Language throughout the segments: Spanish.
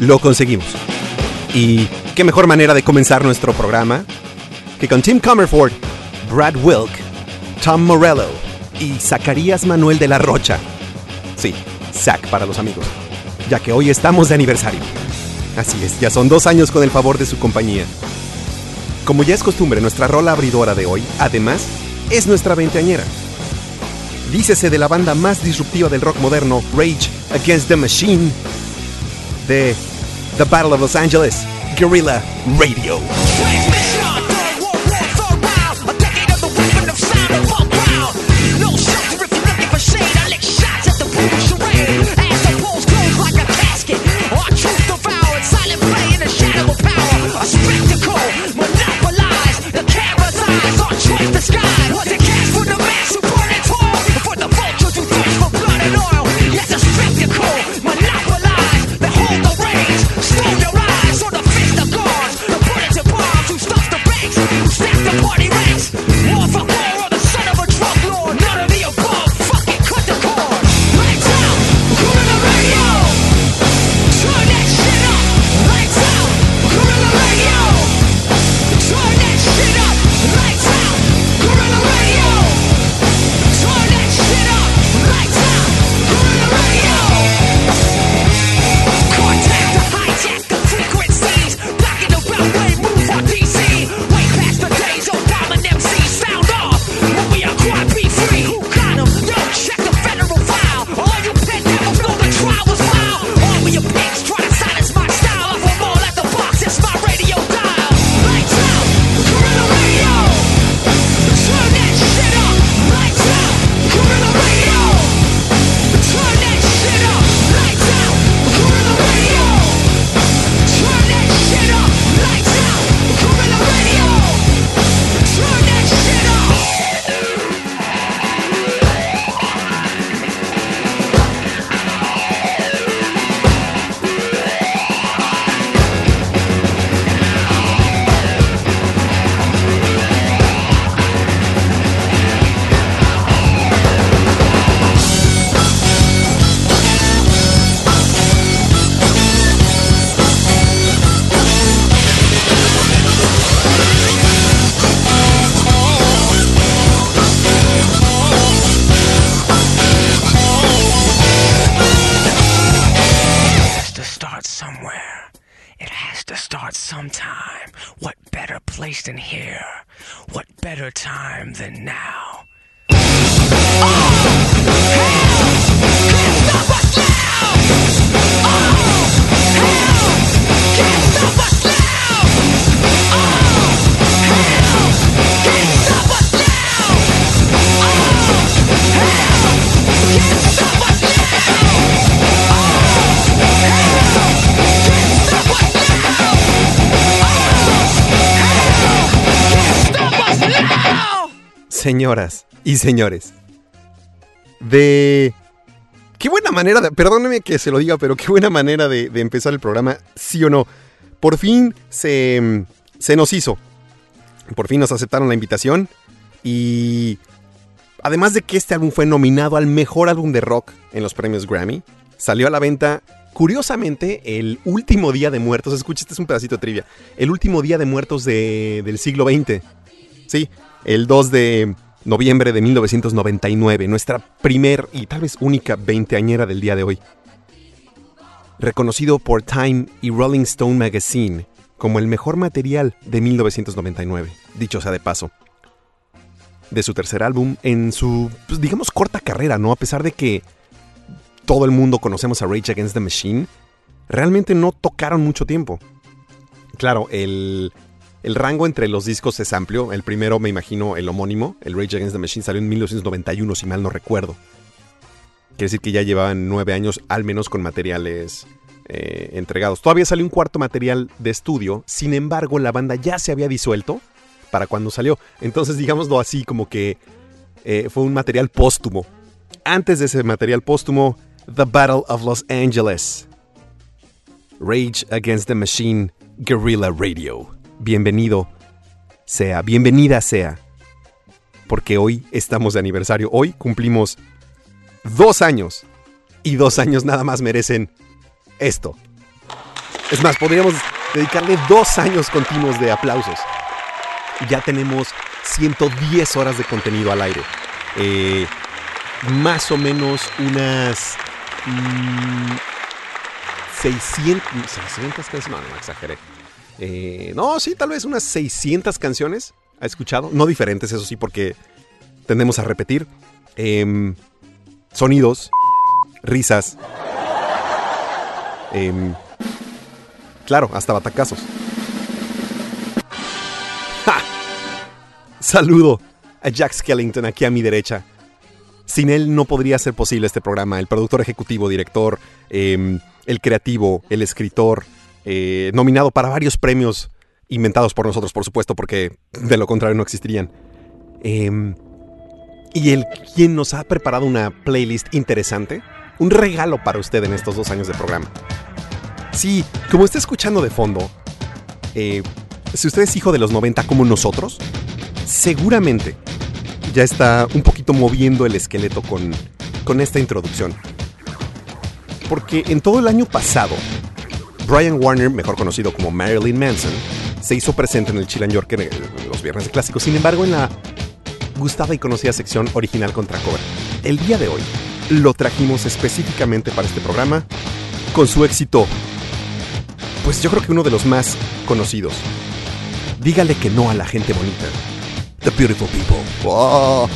lo conseguimos. Y qué mejor manera de comenzar nuestro programa que con Tim Comerford, Brad Wilk, Tom Morello y Zacarías Manuel de la Rocha. Sí, Zack para los amigos, ya que hoy estamos de aniversario. Así es, ya son dos años con el favor de su compañía. Como ya es costumbre, nuestra rola abridora de hoy, además, es nuestra veinteañera. Dícese de la banda más disruptiva del rock moderno, Rage Against the Machine, de The Battle of Los Angeles, Guerrilla Radio. Señoras y señores, de... Qué buena manera, de, perdóneme que se lo diga, pero qué buena manera de, empezar el programa, sí o no. Por fin se, se nos hizo. Por fin nos aceptaron la invitación. Y además de que este álbum fue nominado al mejor álbum de rock en los premios Grammy, salió a la venta, curiosamente, el último día de muertos. Escucha, este es un pedacito de trivia. El último día de muertos del siglo XX. Sí, el 2 de noviembre de 1999, nuestra primer y tal vez única veinteañera del día de hoy. Reconocido por Time y Rolling Stone Magazine como el mejor material de 1999, dicho sea de paso. De su tercer álbum, en su, pues, digamos, corta carrera, ¿no? A pesar de que todo el mundo conocemos a Rage Against the Machine, realmente no tocaron mucho tiempo. Claro, el el rango entre los discos es amplio. El primero, me imagino, el homónimo, el Rage Against the Machine, salió en 1991, si mal no recuerdo. Quiere decir que ya llevaban nueve años al menos con materiales eh, entregados. Todavía salió un cuarto material de estudio, sin embargo la banda ya se había disuelto para cuando salió. Entonces digámoslo así, como que eh, fue un material póstumo. Antes de ese material póstumo, The Battle of Los Angeles. Rage Against the Machine, Guerrilla Radio bienvenido sea, bienvenida sea, porque hoy estamos de aniversario, hoy cumplimos dos años y dos años nada más merecen esto. Es más, podríamos dedicarle dos años continuos de aplausos. Ya tenemos 110 horas de contenido al aire. Eh, más o menos unas 600, 600 canciones. No, no, exageré. Eh, no, sí, tal vez unas 600 canciones ha escuchado. No diferentes, eso sí, porque tendemos a repetir. Em, sonidos, risas. Em, claro, hasta batacazos. Saludo a Jack Skellington aquí a mi derecha. Sin él no podría ser posible este programa. El productor ejecutivo, director, em, el creativo, el escritor, eh, nominado para varios premios inventados por nosotros, por supuesto, porque de lo contrario no existirían. Em, y el quien nos ha preparado una playlist interesante, un regalo para usted en estos dos años de programa. Sí, como está escuchando de fondo, eh, si usted es hijo de los 90 como nosotros, seguramente ya está un poquito moviendo el esqueleto con, con esta introducción. Porque en todo el año pasado, Brian Warner, mejor conocido como Marilyn Manson, se hizo presente en el Chill Yorker eh, los viernes clásicos. Sin embargo, en la gustada y conocida sección original contra cover. El día de hoy lo trajimos específicamente para este programa con su éxito, pues yo creo que uno de los más conocidos. Dígale que no a la gente bonita. The Beautiful People. Oh.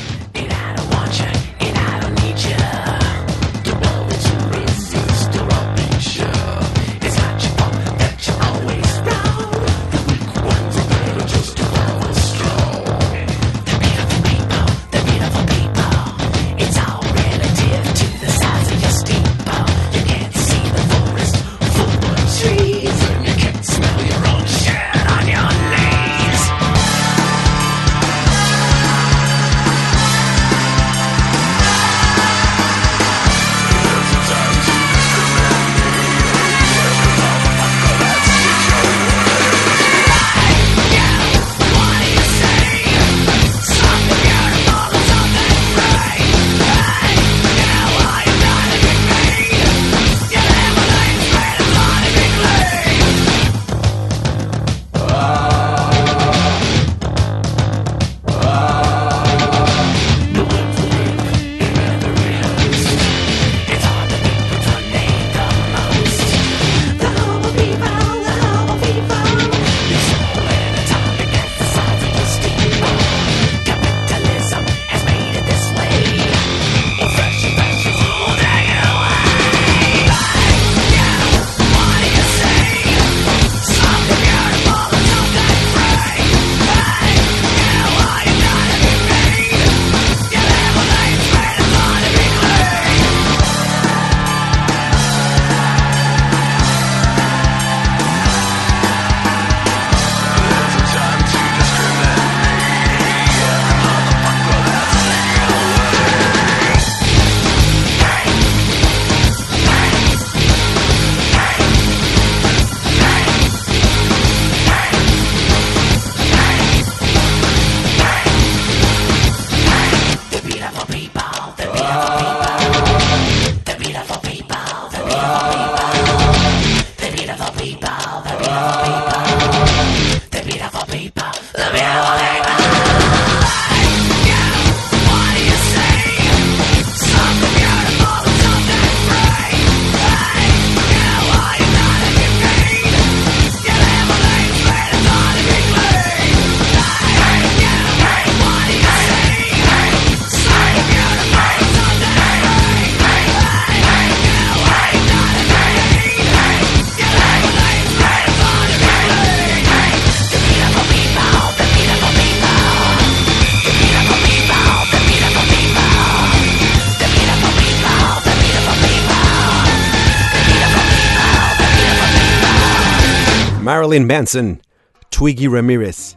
Marilyn Manson, Twiggy Ramirez,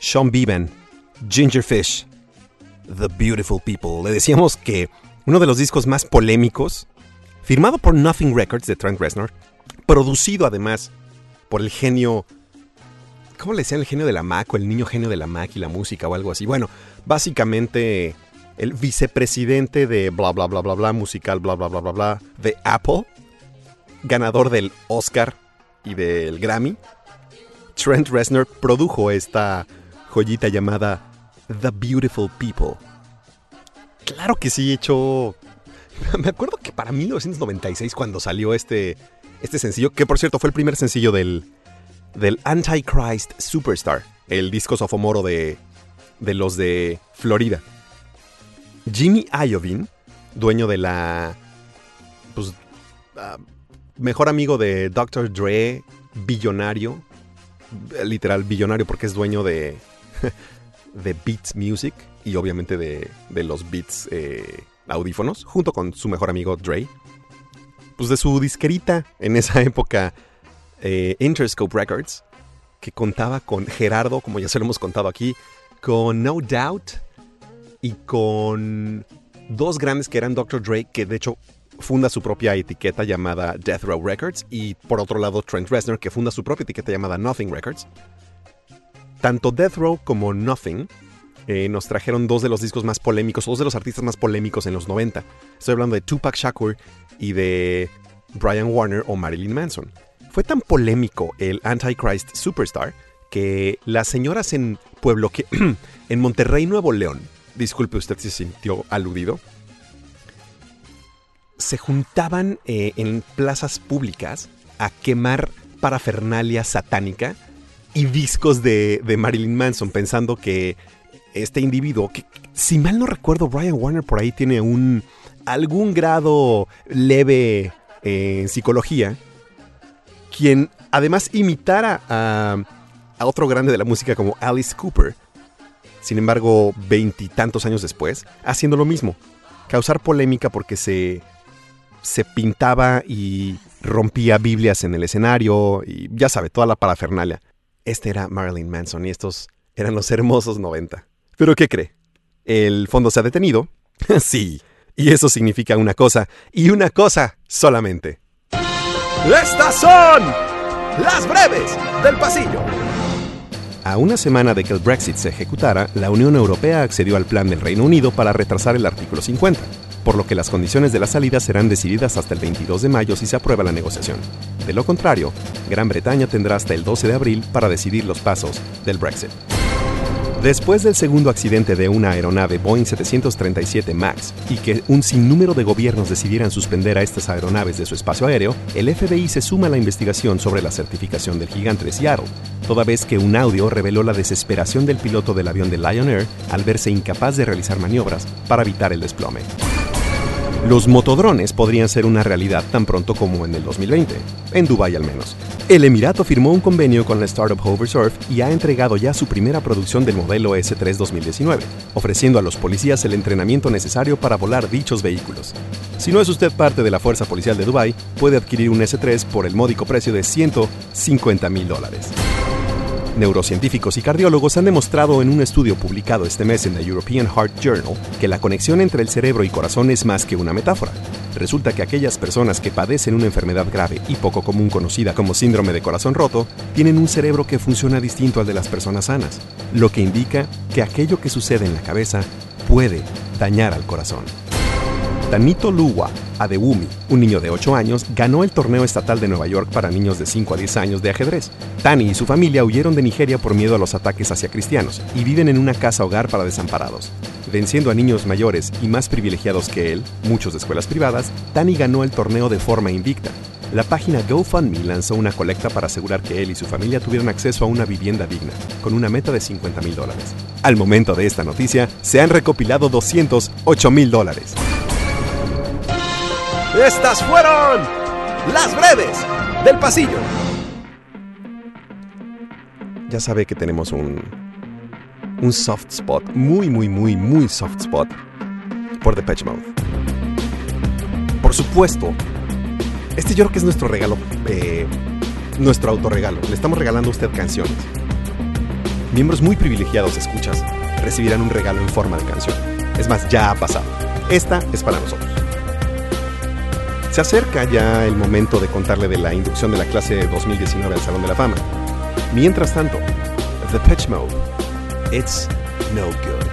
Sean Bevan, Ginger Fish, The Beautiful People. Le decíamos que uno de los discos más polémicos, firmado por Nothing Records de Trent Reznor, producido además por el genio. ¿Cómo le decían el genio de la Mac o el niño genio de la Mac y la música o algo así? Bueno, básicamente el vicepresidente de bla bla bla bla bla musical bla bla bla bla bla de Apple, ganador del Oscar y del Grammy, Trent Reznor produjo esta joyita llamada The Beautiful People. Claro que sí, hecho... Me acuerdo que para 1996 cuando salió este, este sencillo, que por cierto fue el primer sencillo del, del Antichrist Superstar, el disco sophomoro de, de los de Florida. Jimmy Iovine, dueño de la... Pues, ah, mejor amigo de Dr. Dre, billonario, literal billonario porque es dueño de, de Beats Music y obviamente de, de los Beats eh, audífonos, junto con su mejor amigo Dre. Pues de su disquerita en esa época, eh, Interscope Records, que contaba con Gerardo, como ya se lo hemos contado aquí, con No Doubt y con dos grandes que eran Dr. Dre, que de hecho funda su propia etiqueta llamada Death Row Records, y por otro lado Trent Reznor, que funda su propia etiqueta llamada Nothing Records. Tanto Death Row como Nothing eh, nos trajeron dos de los discos más polémicos, dos de los artistas más polémicos en los 90. Estoy hablando de Tupac Shakur y de Brian Warner o Marilyn Manson. Fue tan polémico el Antichrist Superstar que las señoras en Pueblo que en Monterrey, Nuevo León, disculpe usted si se sintió aludido, se juntaban eh, en plazas públicas a quemar parafernalia satánica y discos de, de, Marilyn Manson, pensando que este individuo, que si mal no recuerdo, Brian Warner por ahí tiene un algún grado leve eh, en psicología, quien además imitara a, a otro grande de la música como Alice Cooper, sin embargo, veintitantos años después, haciendo lo mismo, causar polémica porque se se pintaba y rompía Biblias en el escenario y ya sabe, toda la parafernalia. Este era Marilyn Manson y estos eran los hermosos 90. Pero ¿qué cree? El fondo se ha detenido. sí, y eso significa una cosa, y una cosa solamente. Estas son las breves del pasillo. A una semana de que el Brexit se ejecutara, la Unión Europea accedió al plan del Reino Unido para retrasar el artículo 50 por lo que las condiciones de la salida serán decididas hasta el 22 de mayo si se aprueba la negociación. De lo contrario, Gran Bretaña tendrá hasta el 12 de abril para decidir los pasos del Brexit. Después del segundo accidente de una aeronave Boeing 737 MAX y que un sinnúmero de gobiernos decidieran suspender a estas aeronaves de su espacio aéreo, el FBI se suma a la investigación sobre la certificación del gigante de Seattle, toda vez que un audio reveló la desesperación del piloto del avión de Lion Air al verse incapaz de realizar maniobras para evitar el desplome. Los motodrones podrían ser una realidad tan pronto como en el 2020, en Dubái al menos. El Emirato firmó un convenio con la startup Hoversurf y ha entregado ya su primera producción del modelo S3 2019, ofreciendo a los policías el entrenamiento necesario para volar dichos vehículos. Si no es usted parte de la Fuerza Policial de Dubái, puede adquirir un S3 por el módico precio de 150 mil dólares. Neurocientíficos y cardiólogos han demostrado en un estudio publicado este mes en la European Heart Journal que la conexión entre el cerebro y corazón es más que una metáfora. Resulta que aquellas personas que padecen una enfermedad grave y poco común conocida como síndrome de corazón roto tienen un cerebro que funciona distinto al de las personas sanas, lo que indica que aquello que sucede en la cabeza puede dañar al corazón. Tanito Luwa Adewumi, un niño de 8 años, ganó el torneo estatal de Nueva York para niños de 5 a 10 años de ajedrez. Tani y su familia huyeron de Nigeria por miedo a los ataques hacia cristianos y viven en una casa hogar para desamparados. Venciendo a niños mayores y más privilegiados que él, muchos de escuelas privadas, Tani ganó el torneo de forma invicta. La página GoFundMe lanzó una colecta para asegurar que él y su familia tuvieran acceso a una vivienda digna, con una meta de 50 mil dólares. Al momento de esta noticia, se han recopilado 208 mil dólares. Estas fueron las breves del pasillo. Ya sabe que tenemos un, un soft spot, muy, muy, muy, muy soft spot por The Mode. Por supuesto, este yo creo que es nuestro regalo, eh, nuestro autorregalo. Le estamos regalando a usted canciones. Miembros muy privilegiados, escuchas, recibirán un regalo en forma de canción. Es más, ya ha pasado. Esta es para nosotros. Se acerca ya el momento de contarle de la inducción de la clase 2019 al Salón de la Fama. Mientras tanto, The Pitch Mode, It's No Good.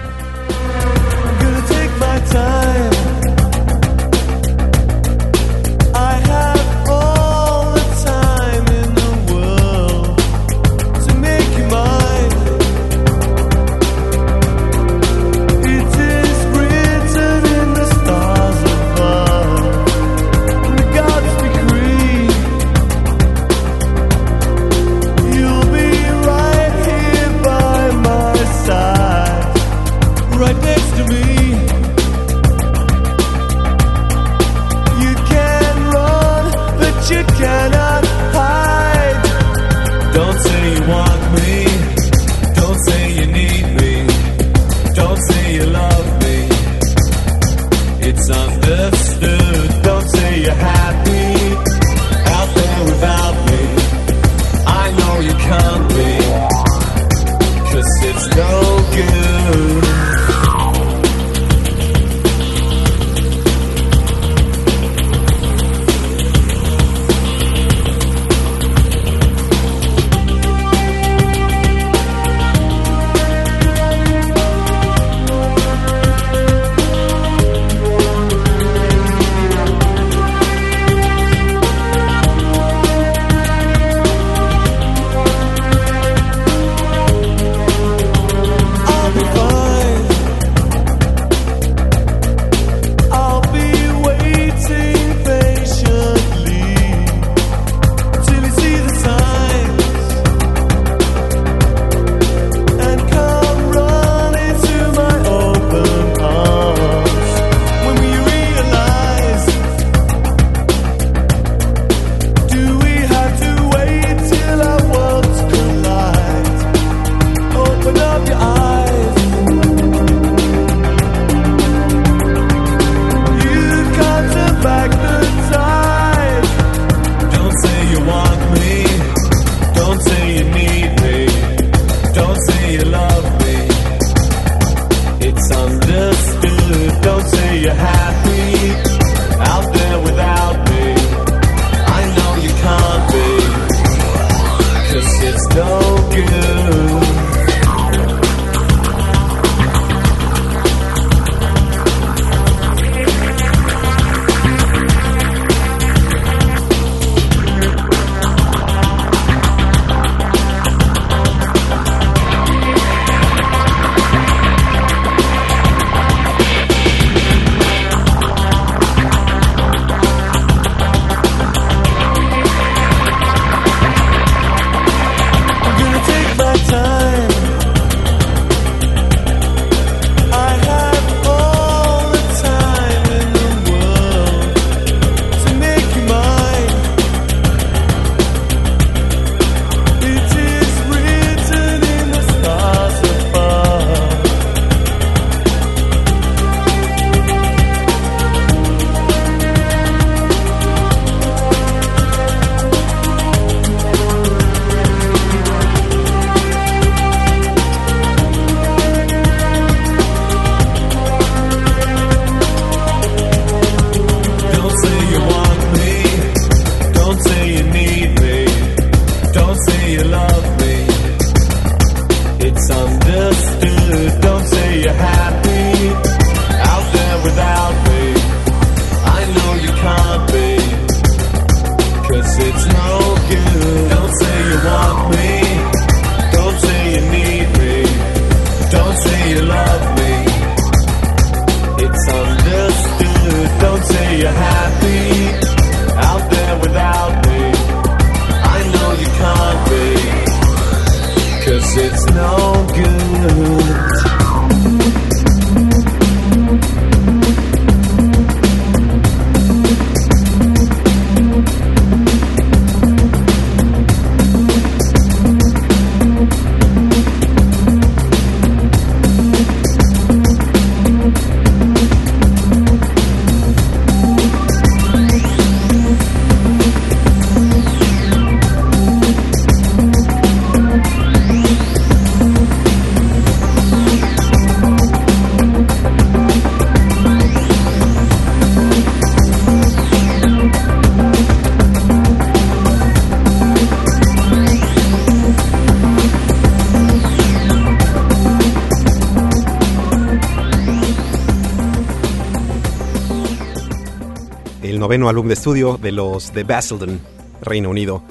Álbum de estudio de los The Basildon, Reino Unido.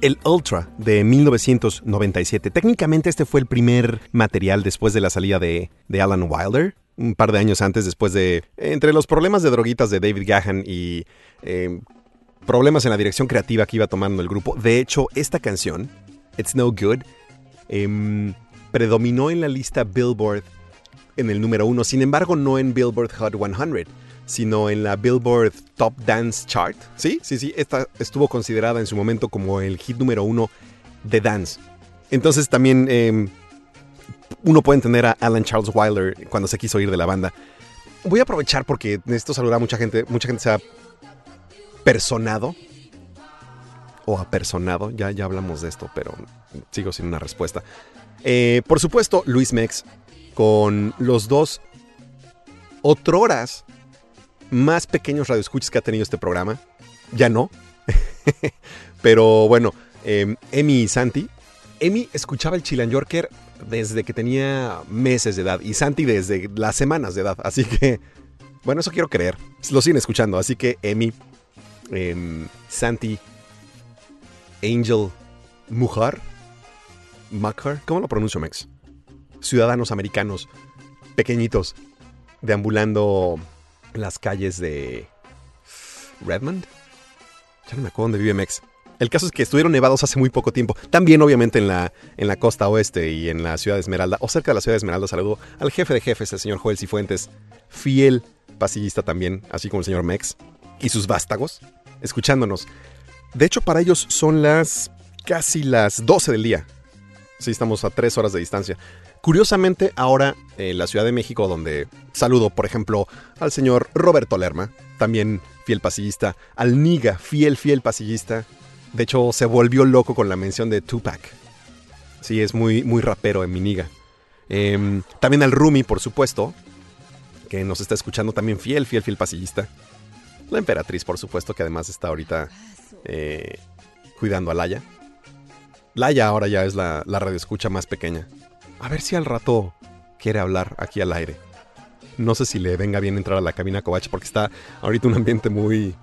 El Ultra de 1997. Técnicamente este fue el primer material después de la salida de, Alan Wilder, un par de años antes, después de... Entre los problemas de droguitas de David Gahan y em, problemas en la dirección creativa que iba tomando el grupo. De hecho, esta canción, It's No Good, em, predominó en la lista Billboard en el número uno, sin embargo no en Billboard Hot 100 sino en la Billboard Top Dance Chart. Sí, sí, sí, esta estuvo considerada en su momento como el hit número uno de dance. Entonces también em, uno puede entender a Alan Charles Wilder cuando se quiso ir de la banda. Voy a aprovechar porque necesito saludar a mucha gente. Mucha gente se ha personado o apersonado. Ya, ya hablamos de esto, pero sigo sin una respuesta. Eh, por supuesto, Luis Mex con los dos otroras más pequeños radioescuchas que ha tenido este programa. Ya no. Pero bueno, eh, Emi y Santi. Emi escuchaba el Chilan Yorker desde que tenía meses de edad y Santi desde las semanas de edad. Así que, bueno, eso quiero creer. Lo siguen escuchando. Así que Emi, em, Santi, Angel, Mujar, Macar, ¿cómo lo pronuncio, Mex? Ciudadanos americanos, pequeñitos, deambulando las calles de Redmond. Ya no me acuerdo dónde vive Mex. El caso es que estuvieron nevados hace muy poco tiempo. También, obviamente, en la, en la costa oeste y en la ciudad de Esmeralda, o cerca de la ciudad de Esmeralda, saludo al jefe de jefes, el señor Joel Cifuentes, fiel pasillista también, así como el señor Mex, y sus vástagos, escuchándonos. De hecho, para ellos son las casi las 12 del día. Sí, estamos a 3 horas de distancia. Curiosamente, ahora en la Ciudad de México, donde saludo, por ejemplo, al señor Roberto Lerma, también fiel pasillista, al Niga, fiel, fiel pasillista, de hecho, se volvió loco con la mención de Tupac. Sí, es muy, muy rapero en Miniga. Em, también al Rumi, por supuesto, que nos está escuchando también fiel, fiel, fiel pasillista. La emperatriz, por supuesto, que además está ahorita eh, cuidando a Laia. Laia ahora ya es la, la radioescucha más pequeña. A ver si al rato quiere hablar aquí al aire. No sé si le venga bien entrar a la cabina Covach porque está ahorita un ambiente muy...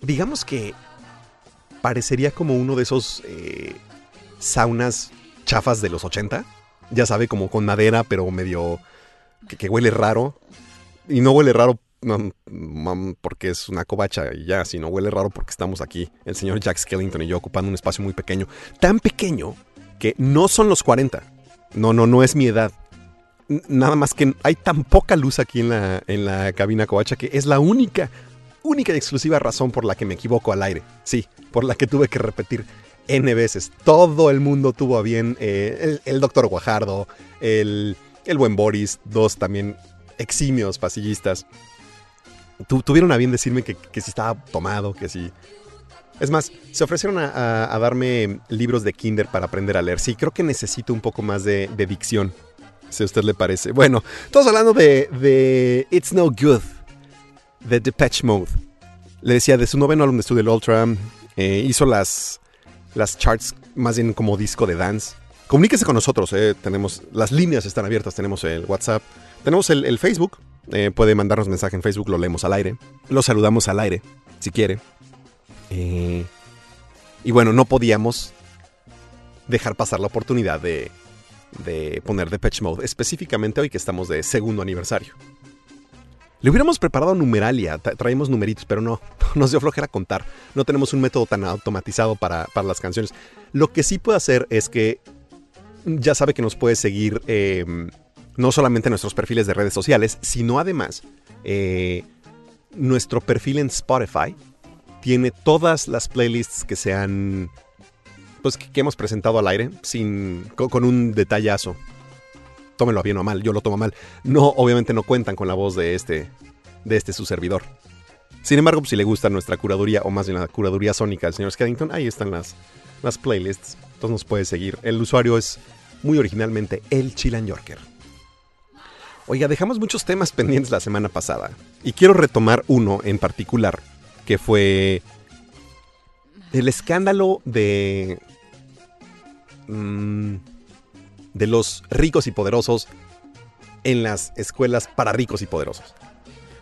Digamos que parecería como uno de esos eh, saunas chafas de los 80. Ya sabe, como con madera, pero medio que, huele raro. Y no huele raro porque es una covacha y ya, sino huele raro porque estamos aquí, el señor Jack Skellington y yo ocupando un espacio muy pequeño. Tan pequeño que no son los 40. No, no, no es mi edad. Nada más que hay tan poca luz aquí en la, en la cabina covacha que es la única única y exclusiva razón por la que me equivoco al aire. Sí, por la que tuve que repetir N veces. Todo el mundo tuvo a bien, eh, el, doctor Guajardo, el, el, buen Boris, dos también eximios pasillistas. tuvieron a bien decirme que, si estaba tomado, que si... Es más, se ofrecieron a, darme libros de Kinder para aprender a leer. Sí, creo que necesito un poco más de, dicción, si a usted le parece. Bueno, todos hablando de, de It's No Good The Depeche Mode. Le decía, de su noveno álbum de estudio, el Ultra, eh, hizo las, las charts más bien como disco de dance. Comuníquese con nosotros, eh, tenemos, las líneas están abiertas, tenemos el WhatsApp, tenemos el, Facebook, eh, puede mandarnos mensaje en Facebook, lo leemos al aire, lo saludamos al aire, si quiere. Y bueno, no podíamos dejar pasar la oportunidad de, de poner Depeche Mode, específicamente hoy que estamos de segundo aniversario. Le hubiéramos preparado numeralia, traemos numeritos, pero no, nos dio flojera contar. No tenemos un método tan automatizado para, las canciones. Lo que sí puede hacer es que ya sabe que nos puede seguir em, no solamente en nuestros perfiles de redes sociales, sino además eh, nuestro perfil en Spotify tiene todas las playlists que se han pues que, hemos presentado al aire sin con un detallazo tómelo a bien o mal, yo lo tomo mal. No, obviamente no cuentan con la voz de este, de este su servidor. Sin embargo, pues, si le gusta nuestra curaduría, o más bien la curaduría sónica del señor Skellington, ahí están las, las playlists. Entonces nos puede seguir. El usuario es muy originalmente el Chilan Yorker. Oiga, dejamos muchos temas pendientes la semana pasada. Y quiero retomar uno en particular, que fue el escándalo de... Mmm, de los ricos y poderosos en las escuelas para ricos y poderosos.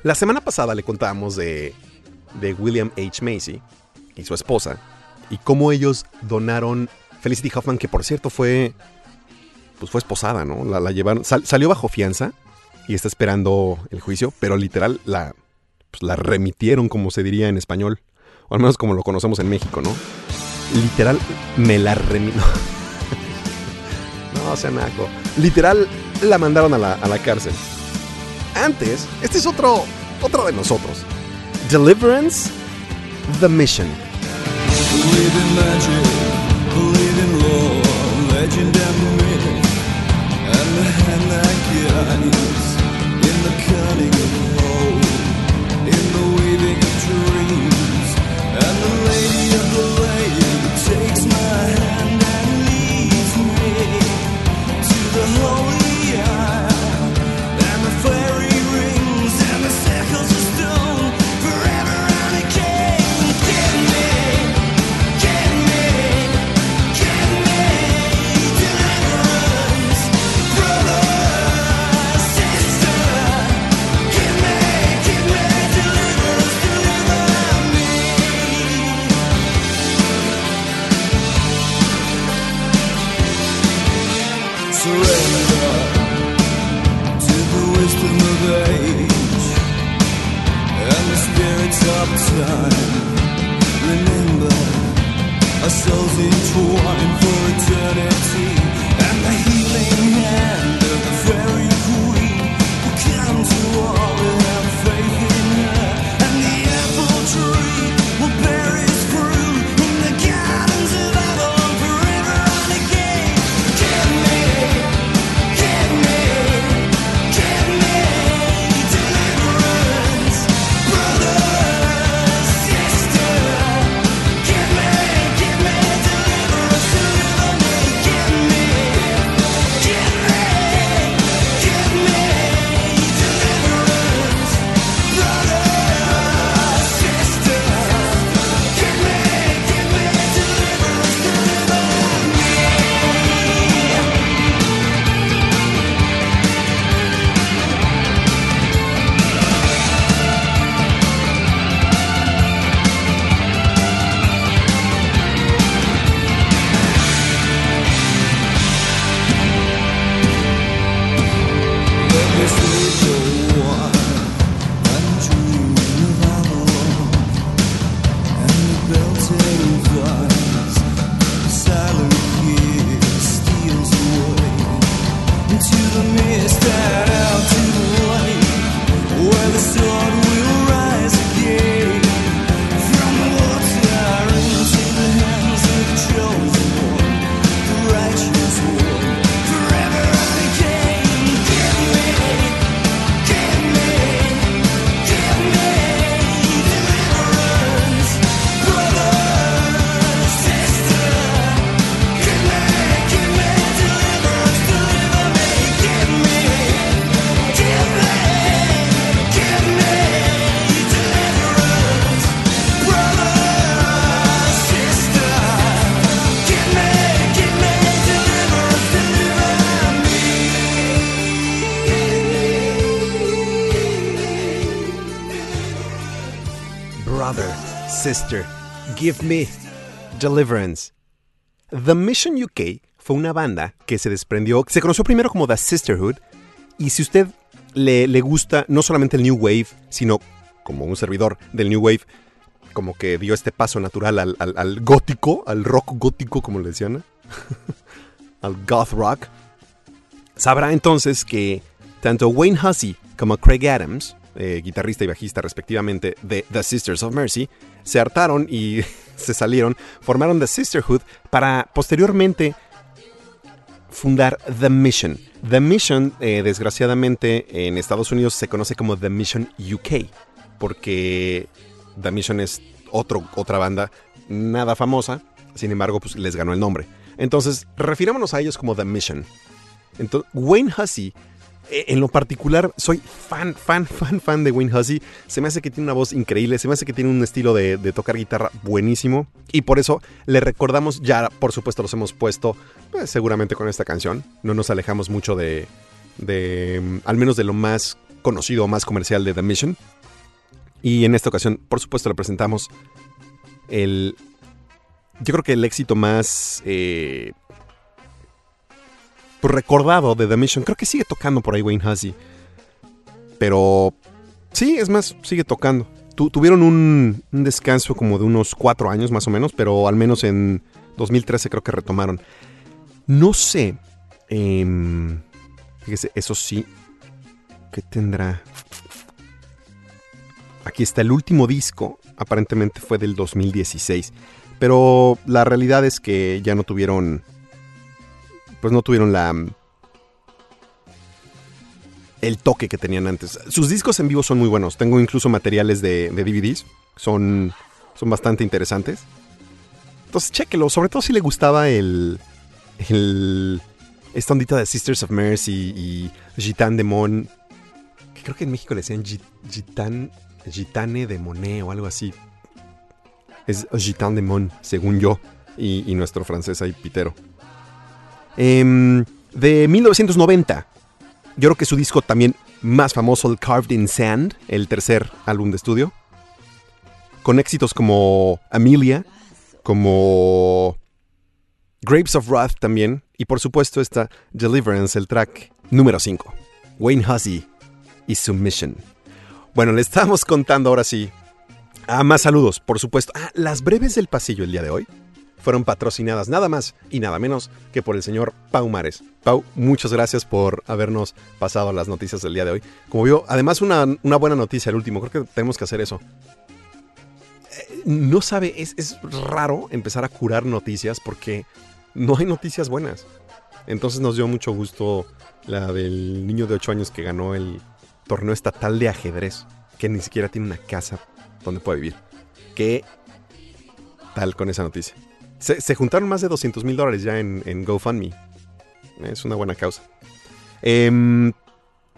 La semana pasada le contábamos de, de William H. Macy y su esposa y cómo ellos donaron Felicity Hoffman, que por cierto fue pues fue esposada, ¿no? La, llevaron, salió bajo fianza y está esperando el juicio, pero literal la, pues, la remitieron, como se diría en español, o al menos como lo conocemos en México, ¿no? Literal me la remitieron. No, sea Literal, la mandaron a la, cárcel. Antes, este es otro otra de nosotros. Deliverance, The Mission. Believe Surrender to the wisdom of age and the spirits of time. Remember our souls entwined for eternity, sister, give me deliverance. The Mission UK fue una banda que se desprendió, se conoció primero como The Sisterhood, y si usted le, gusta no solamente el New Wave, sino como un servidor del New Wave, como que dio este paso natural al, al- gótico, al rock gótico, como le decían, al goth rock, sabrá entonces que tanto Wayne Hussey como Craig Adams, eh, guitarrista y bajista respectivamente de The Sisters of Mercy, se hartaron y se salieron, formaron The Sisterhood para posteriormente fundar The Mission. The Mission, eh, desgraciadamente, en Estados Unidos se conoce como The Mission UK, porque The Mission es otro, otra banda nada famosa, sin embargo, pues les ganó el nombre. Entonces, refirámonos a ellos como The Mission. Entonces, Wayne Hussey, en lo particular, soy fan, fan, fan, fan de Wayne Hussey. Se me hace que tiene una voz increíble, se me hace que tiene un estilo de, tocar guitarra buenísimo. Y por eso le recordamos, ya por supuesto los hemos puesto, pues, seguramente con esta canción. No nos alejamos mucho de, de, mm, al menos de lo más conocido más comercial de The Mission. Y en esta ocasión, por supuesto, le presentamos el, yo creo que el éxito más eh, recordado de The Mission. Creo que sigue tocando por ahí Wayne Hussey. Pero sí, es más, sigue tocando. Tu- tuvieron un, un descanso como de unos cuatro años más o menos, pero al menos en 2013 creo que retomaron. No sé. em, fíjese, eso sí. ¿Qué tendrá? Aquí está el último disco, aparentemente fue del 2016, pero la realidad es que ya no tuvieron, pues no tuvieron la el toque que tenían antes. Sus discos en vivo son muy buenos. Tengo incluso materiales de, DVDs. Son, son bastante interesantes. Entonces, chéquelo. Sobre todo si le gustaba el. el esta ondita de Sisters of Mercy y Gitan Demon. Que creo que en México le decían Gitan, Gitane Demoné o algo así. Es Gitan Demon, según yo. Y, y nuestro francés ahí, Pitero. Eh, de 1990 yo creo que su disco también más famoso, el Carved in Sand, el tercer álbum de estudio. Con éxitos como Amelia, como Grapes of Wrath también. Y por supuesto está Deliverance, el track número 5. Wayne Hussey y Submission. Bueno, le estamos contando ahora sí. Ah, más saludos, por supuesto. Ah, las breves del pasillo el día de hoy fueron patrocinadas nada más y nada menos que por el señor Pau Mares. Pau, muchas gracias por habernos pasado las noticias del día de hoy. Como vio, además una, una buena noticia el último, creo que tenemos que hacer eso. Eh, no sabe, es, es raro empezar a curar noticias porque no hay noticias buenas. Entonces nos dio mucho gusto la del niño de 8 años que ganó el torneo estatal de ajedrez, que ni siquiera tiene una casa donde puede vivir. ¿Qué tal con esa noticia? Se, juntaron más de 200 mil dólares ya en, GoFundMe. Es una buena causa. Eh,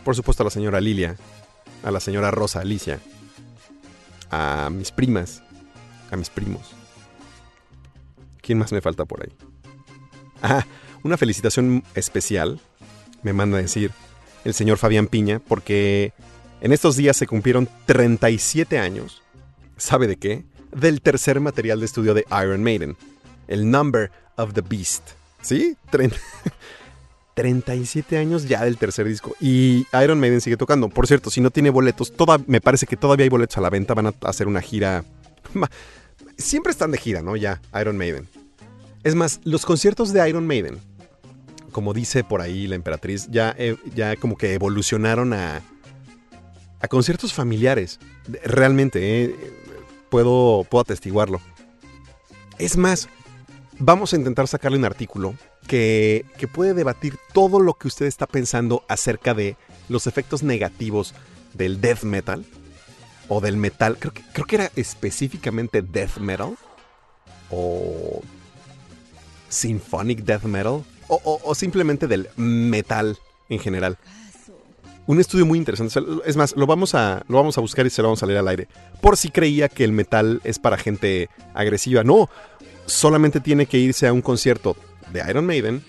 por supuesto a la señora Lilia, a la señora Rosa Alicia, a mis primas, a mis primos. ¿Quién más me falta por ahí? Ah, una felicitación especial, me manda a decir el señor Fabián Piña, porque en estos días se cumplieron 37 años, ¿sabe de qué? Del tercer material de estudio de Iron Maiden el Number of the Beast. ¿Sí? 30, 37 años ya del tercer disco. Y Iron Maiden sigue tocando. Por cierto, si no tiene boletos, toda, me parece que todavía hay boletos a la venta. Van a hacer una gira. Siempre están de gira, ¿no? Ya, Iron Maiden. Es más, los conciertos de Iron Maiden, como dice por ahí la emperatriz, ya, eh, ya como que evolucionaron a, a conciertos familiares. Realmente, eh, puedo, puedo atestiguarlo. Es más, vamos a intentar sacarle un artículo que, que, puede debatir todo lo que usted está pensando acerca de los efectos negativos del death metal o del metal. Creo que, creo que era específicamente death metal o symphonic death metal o, o, simplemente del metal en general. Un estudio muy interesante. Es más, lo vamos, a, lo vamos a buscar y se lo vamos a leer al aire. Por si creía que el metal es para gente agresiva. No, solamente tiene que irse a un concierto de Iron Maiden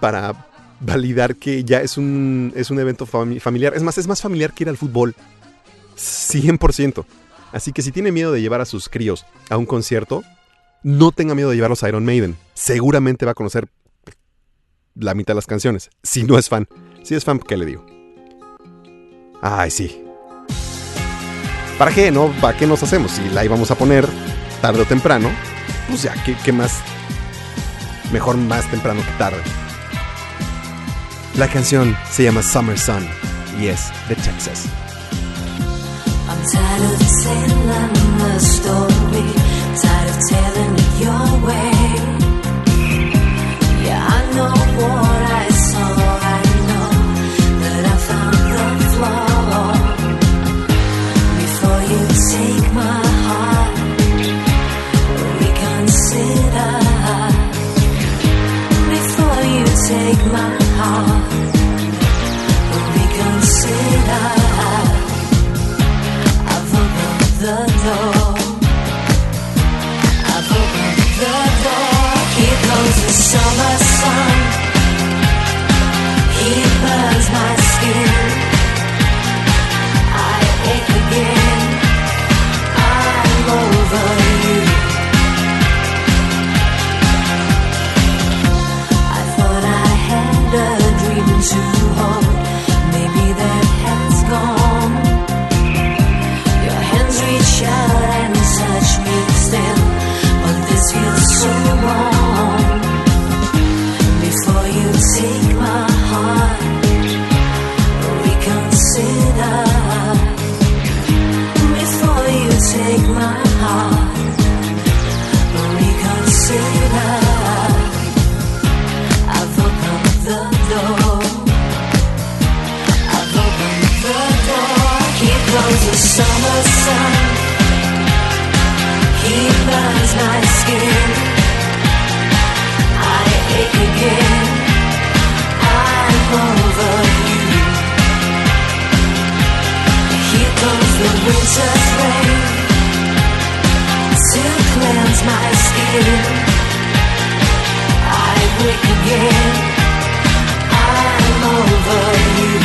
para validar que ya es un, es un evento fami familiar. Es más, es más familiar que ir al fútbol. 100%. Así que si tiene miedo de llevar a sus críos a un concierto, no tenga miedo de llevarlos a Iron Maiden. Seguramente va a conocer la mitad de las canciones. Si no es fan. Si es fan, ¿qué le digo? Ay, sí. ¿Para qué, no? ¿Para qué nos hacemos? Si la íbamos a poner tarde o temprano, pues ya, ¿qué, ¿qué, más? Mejor más temprano que tarde. La canción se llama Summer Sun y es de Texas. I'm tired of telling the story, tired of telling it your way. Yeah, I know what I wake again. I'm over you.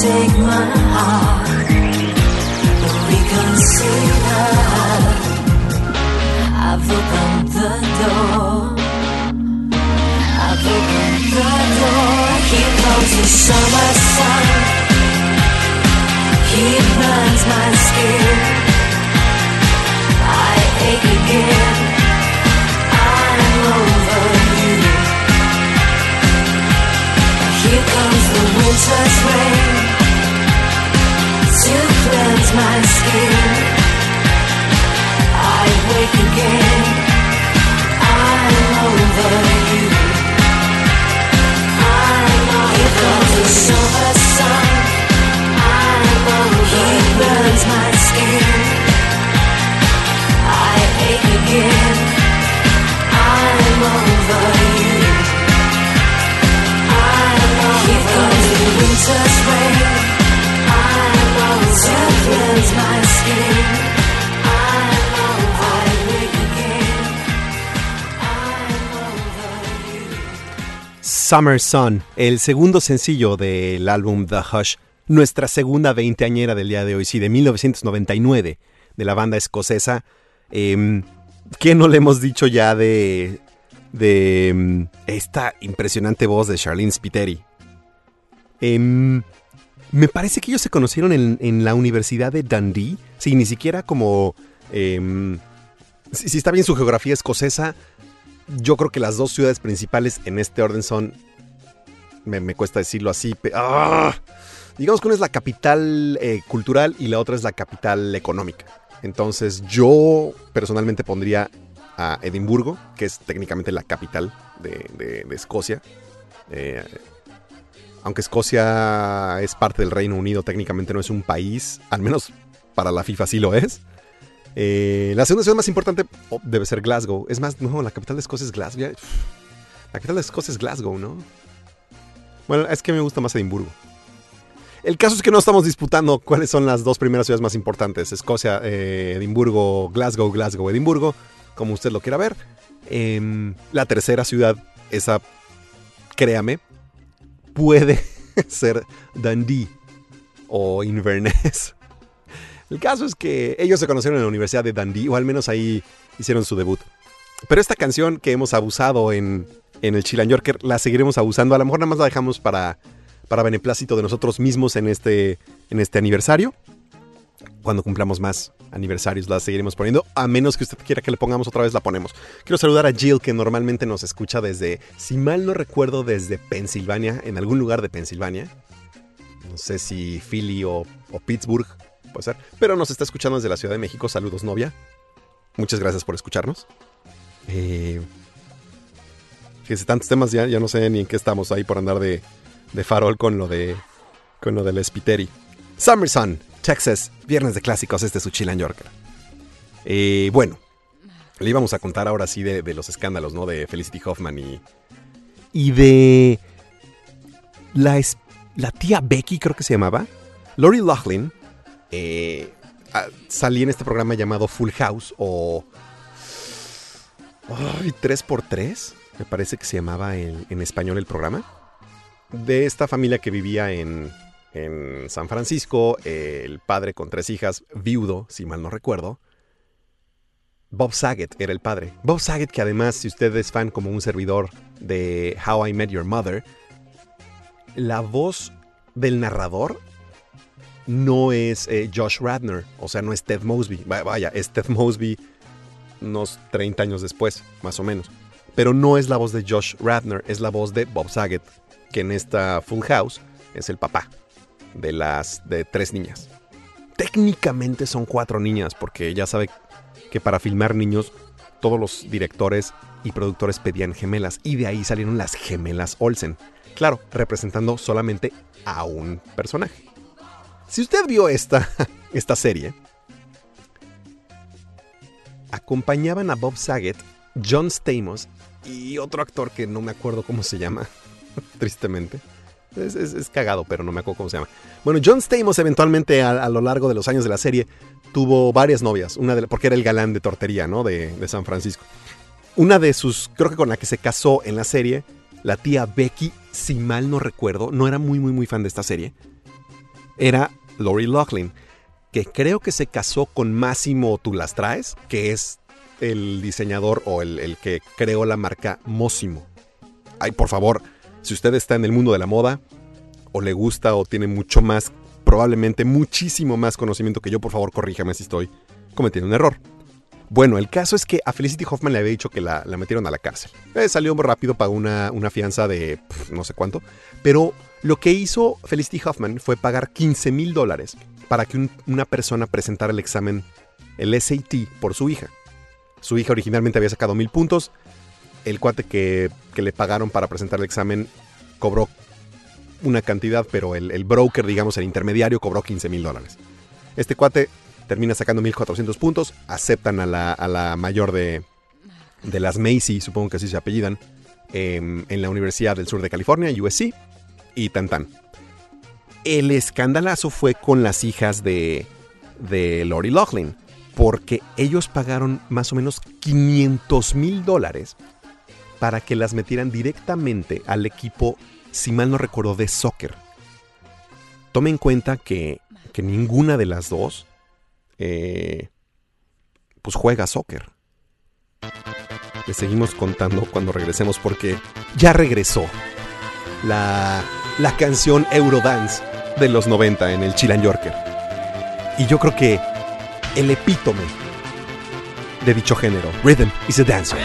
Take my heart. I've opened the door. I've opened the door. Here comes the summer sun. He burns my skin. I ache again. I'm over you. Here comes the winter's rain my skin. I wake again. I'm over you. I'm Here comes the summer sun. I'm over He burns my skin. I ache again. I'm over you. I'm Here comes the winter's rain. Summer Sun, el segundo sencillo del álbum The Hush, nuestra segunda veinteañera del día de hoy, sí, de 1999, de la banda escocesa. Eh, ¿Qué no le hemos dicho ya de, de em, esta impresionante voz de Charlene Spiteri? Em, me parece que ellos se conocieron en, la Universidad de Dundee, sí, ni siquiera como... em, si está bien su geografía escocesa, yo creo que las dos ciudades principales en este orden son. Me, cuesta decirlo así. ¡ah! Digamos que una es la capital eh, cultural y la otra es la capital económica. Entonces, yo personalmente pondría a Edimburgo, que es técnicamente la capital de, de- de Escocia. Eh, aunque Escocia es parte del Reino Unido, técnicamente no es un país, al menos para la FIFA sí lo es. Eh, la segunda ciudad más importante oh, debe ser Glasgow. Es más, la capital de Escocia es Glasgow. La capital de Escocia es Glasgow, ¿no? Bueno, es que me gusta más Edimburgo. El caso es que no estamos disputando cuáles son las dos primeras ciudades más importantes. Escocia, eh, Edimburgo, Glasgow, Glasgow, Edimburgo, como usted lo quiera ver. Em, la tercera ciudad, esa, créame, puede ser Dundee o Inverness. El caso es que ellos se conocieron en la Universidad de Dundee, o al menos ahí hicieron su debut. Pero esta canción que hemos abusado en, en el Chilan Yorker, la seguiremos abusando. A lo mejor nada más la dejamos para, para beneplácito de nosotros mismos en este, en este aniversario. Cuando cumplamos más aniversarios la seguiremos poniendo. A menos que usted quiera que le pongamos otra vez, la ponemos. Quiero saludar a Jill, que normalmente nos escucha desde, si mal no recuerdo, desde Pensilvania, en algún lugar de Pensilvania. No sé si Philly o, o Pittsburgh, puede ser. Pero nos está escuchando desde la Ciudad de México. Saludos, novia. Muchas gracias por escucharnos. Eh, fíjese, tantos temas ya, ya no sé ni en qué estamos ahí por andar de, de farol con lo de con lo del Spiteri. Summer Sun, Texas, viernes de clásicos, este es su Chilan Yorker. Eh, bueno, le íbamos a contar ahora sí de, de los escándalos, ¿no? De Felicity Hoffman y. Y de. La, la tía Becky, creo que se llamaba. Lori Loughlin. Eh, salí en este programa llamado Full House o. Ay, 3x3, me parece que se llamaba en, español el programa. De esta familia que vivía en, en San Francisco, el padre con tres hijas, viudo, si mal no recuerdo. Bob Saget era el padre. Bob Saget, que además, si usted es fan como un servidor de How I Met Your Mother, la voz del narrador no es eh, Josh Radner, o sea, no es Ted Mosby. Va- Vaya, es Ted Mosby unos 30 años después, más o menos. Pero no es la voz de Josh Radner, es la voz de Bob Saget, que en esta Full House es el papá de las de tres niñas. Técnicamente son cuatro niñas, porque ya sabe que para filmar niños todos los directores y productores pedían gemelas y de ahí salieron las gemelas Olsen. Claro, representando solamente a un personaje. Si usted vio esta, esta serie, acompañaban a Bob Saget, John Stamos y otro actor que no me acuerdo cómo se llama, tristemente. Es, es- es cagado, pero no me acuerdo cómo se llama. Bueno, John Stamos eventualmente a, lo largo de los años de la serie tuvo varias novias, una porque era el galán de tortería, ¿no? De, de San Francisco. Una de sus, creo que con la que se casó en la serie, la tía Becky, si mal no recuerdo, no era muy, muy, muy fan de esta serie, era Lori Loughlin, que creo que se casó con Máximo Tú las traes, que es el diseñador o el, el que creó la marca Mósimo. Ay, por favor, si usted está en el mundo de la moda, o le gusta o tiene mucho más, probablemente muchísimo más conocimiento que yo, por favor, corríjame si estoy cometiendo un error. Bueno, el caso es que a Felicity Hoffman le había dicho que la, la metieron a la cárcel. Eh, salió muy rápido, pagó una, una fianza de no sé cuánto. Pero lo que hizo Felicity Hoffman fue pagar 15 mil dólares para que un- una persona presentara el examen, el SAT, por su hija. Su hija originalmente había sacado mil puntos. El cuate que, le pagaron para presentar el examen cobró una cantidad, pero el, broker, digamos, el intermediario, cobró 15 mil dólares. Este cuate termina sacando 1400 puntos, aceptan a la, mayor de, de las Macy, supongo que así se apellidan, em, en la Universidad del Sur de California, USC, y tan tan. El escandalazo fue con las hijas de, de Lori Loughlin, porque ellos pagaron más o menos 500 mil dólares para que las metieran directamente al equipo, si mal no recuerdo, de soccer. Tome en cuenta que, que ninguna de las dos eh, pues juega soccer. Le seguimos contando cuando regresemos porque ya regresó la, la canción Eurodance de los 90 en el Chilan Yorker. Y yo creo que el epítome de dicho género. Rhythm is a dancer,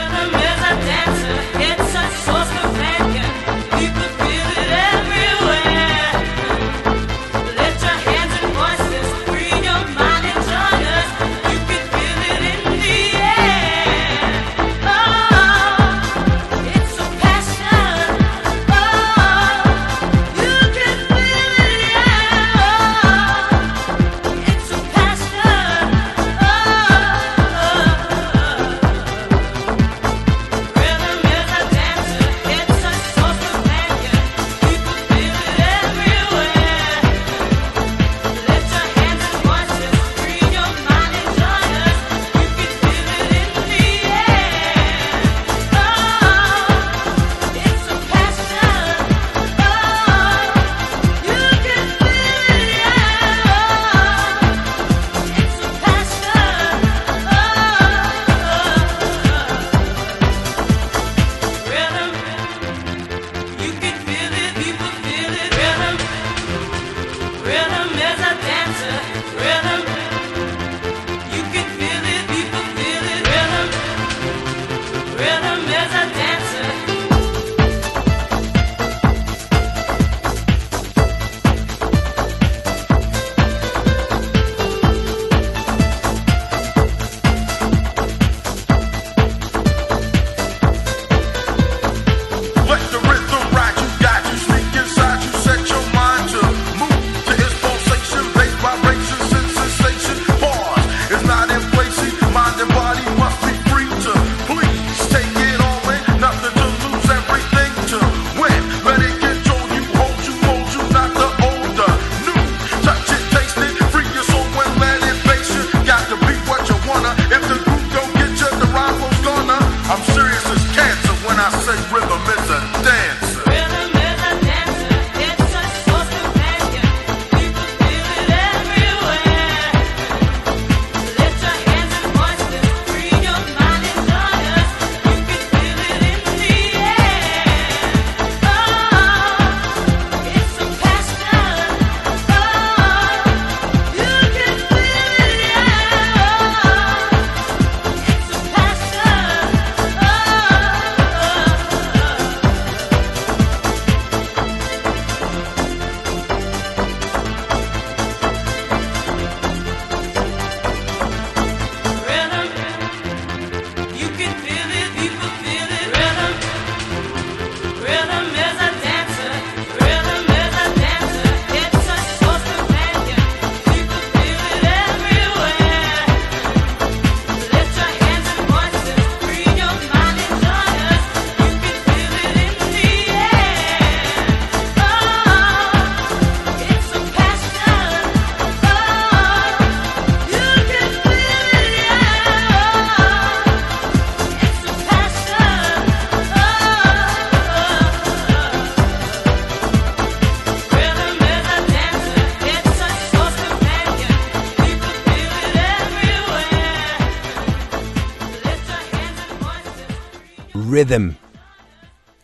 Rhythm.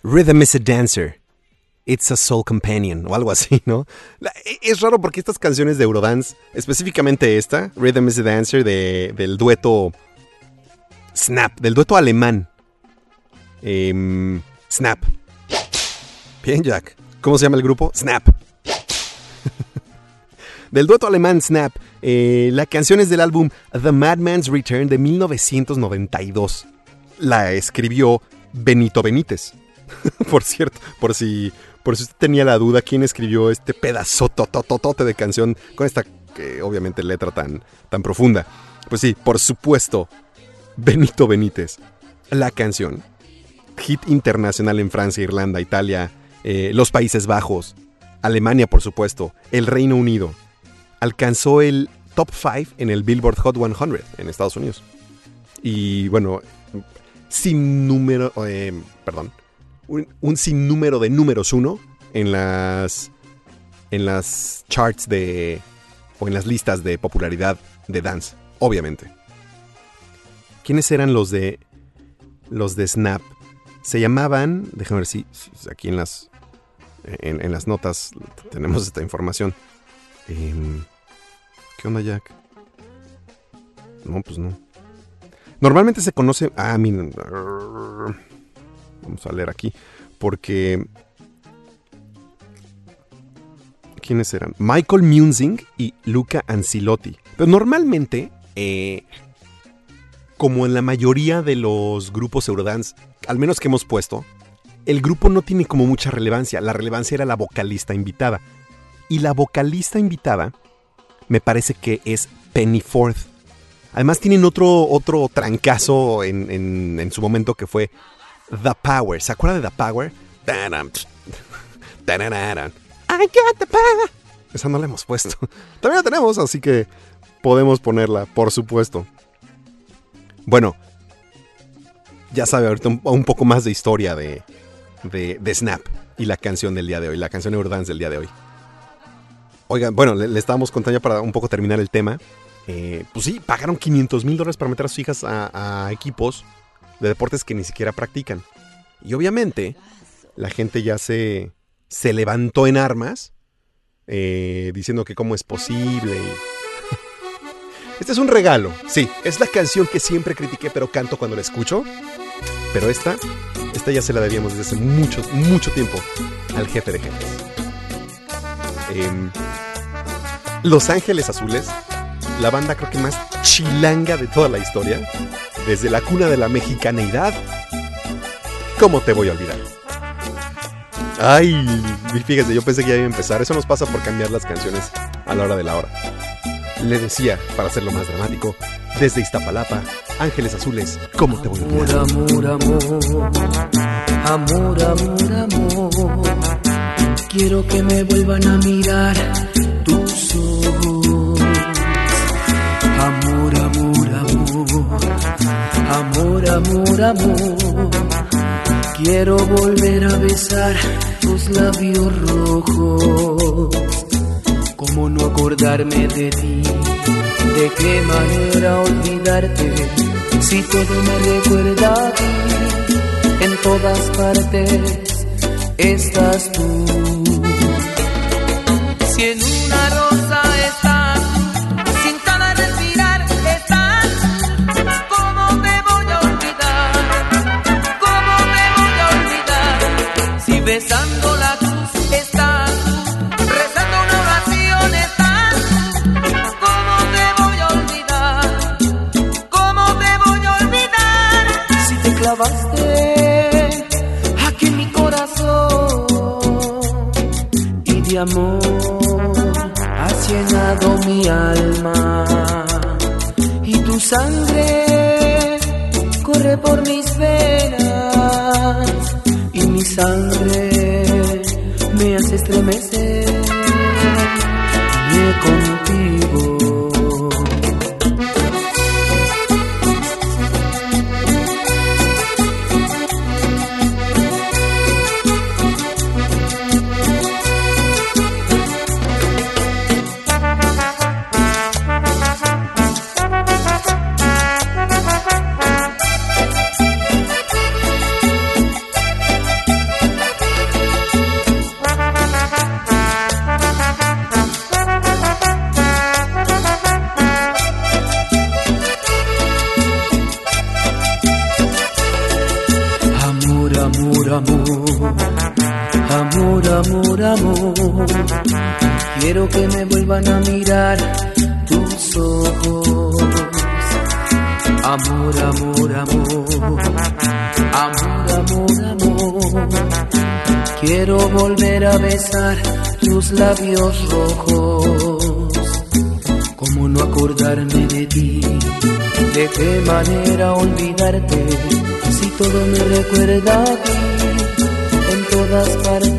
Rhythm is a dancer. It's a soul companion o algo así, ¿no? E- Es raro porque estas canciones de Eurodance, específicamente esta, Rhythm is a Dancer, de- del dueto Snap, del dueto alemán. Em, Snap. Bien, Jack. ¿Cómo se llama el grupo? Snap. del dueto alemán Snap. eh, la canción es del álbum The Madman's Return de 1992. La escribió Benito Benítez. por cierto, por si, por si usted tenía la duda, quién escribió este pedazo totototote de canción con esta, que obviamente letra tan, tan profunda. Pues sí, por supuesto, Benito Benítez. La canción. Hit internacional en Francia, Irlanda, Italia, eh, los Países Bajos, Alemania, por supuesto, el Reino Unido. Alcanzó el top 5 en el Billboard Hot 100 en Estados Unidos. Y bueno, sin número, eh, perdón, un, un sinnúmero de números uno en las en las charts de o en las listas de popularidad de dance, obviamente. ¿Quiénes eran los de los de Snap? Se llamaban, déjame ver si, si aquí en las en, en las notas tenemos esta información. Em, ¿Qué onda, Jack? No, pues no. Normalmente se conoce. Ah, miren. Vamos a leer aquí. Porque. ¿Quiénes eran? Michael Musing y Luca Ancilotti. Pero normalmente. eh, como en la mayoría de los grupos Eurodance, al menos que hemos puesto, el grupo no tiene como mucha relevancia. La relevancia era la vocalista invitada. Y la vocalista invitada me parece que es Penny Forth. Además tienen otro, otro trancazo en, en- su momento que fue The Power. ¿Se acuerda de The Power? I got the power. Esa no la hemos puesto. También la tenemos, así que podemos ponerla, por supuesto. Bueno, ya sabe ahorita un, poco más de historia de, de, de Snap y la canción del día de hoy, la canción Eurodance del día de hoy. Oigan, bueno, le, le estábamos contando ya para un poco terminar el tema. Eh, pues sí, pagaron 500 mil dólares para meter a sus hijas a, equipos de deportes que ni siquiera practican. Y obviamente, la gente ya se, se levantó en armas, eh, diciendo que cómo es posible. Este es un regalo, sí, es la canción que siempre critiqué, pero canto cuando la escucho. Pero esta, esta ya se la debíamos desde hace mucho, mucho tiempo al jefe de jefes. Em, Los Ángeles Azules, la banda creo que más chilanga de toda la historia, desde la cuna de la mexicaneidad. ¿Cómo te voy a olvidar? Ay, fíjese, yo pensé que ya iba a empezar. Eso nos pasa por cambiar las canciones a la hora de la hora. Le decía, para hacerlo más dramático, desde Iztapalapa, Ángeles Azules, ¿cómo te voy a olvidar? Amor, amor, amor, amor, amor. Quiero que me vuelvan a mirar amor, amor, amor. Quiero volver a besar tus labios rojos. ¿Cómo no acordarme de ti? ¿De qué manera olvidarte? Si todo me recuerda a ti, en todas partes estás tú. Si en una rosa estás, besando la cruz estás, rezando una oración estás, ¿cómo te voy a olvidar? ¿Cómo te voy a olvidar? Si te clavaste aquí en mi corazón y de amor has llenado mi alma y tu sangre corre por mis venas mi sangre me hace estremecer. Soñé Amor, amor, amor, amor, amor, amor. Quiero volver a besar tus labios rojos. ¿Cómo no acordarme de ti? ¿De qué manera olvidarte? Si todo me recuerda a ti, en todas partes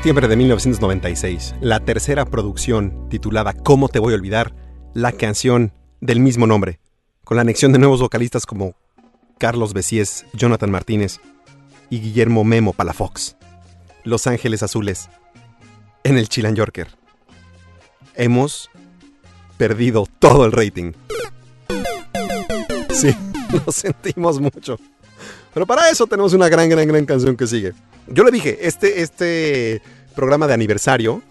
Septiembre de 1996, la tercera producción titulada ¿Cómo te voy a olvidar? La canción del mismo nombre, con la anexión de nuevos vocalistas como Carlos Besies, Jonathan Martínez y Guillermo Memo Palafox. Los Ángeles Azules, en el Chilan Yorker. Hemos perdido todo el rating. Sí, lo sentimos mucho. Pero para eso tenemos una gran, gran, gran canción que sigue. Yo le dije, este, este programa de aniversario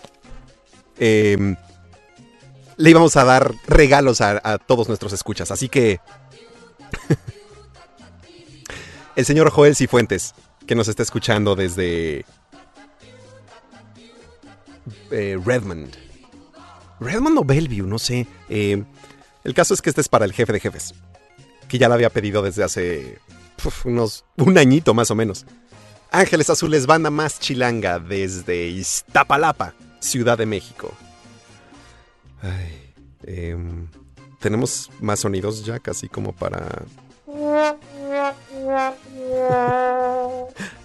eh, le íbamos a dar regalos a, todos nuestros escuchas. Así que el señor Joel Cifuentes, que nos está escuchando desde eh, Redmond. Redmond o Bellevue, no sé. Eh, el caso es que este es para el jefe de jefes, que ya lo había pedido desde hace unos un añito más o menos. Ángeles Azules, banda más chilanga desde Iztapalapa, Ciudad de México. Ay, em, tenemos más sonidos ya, casi como para.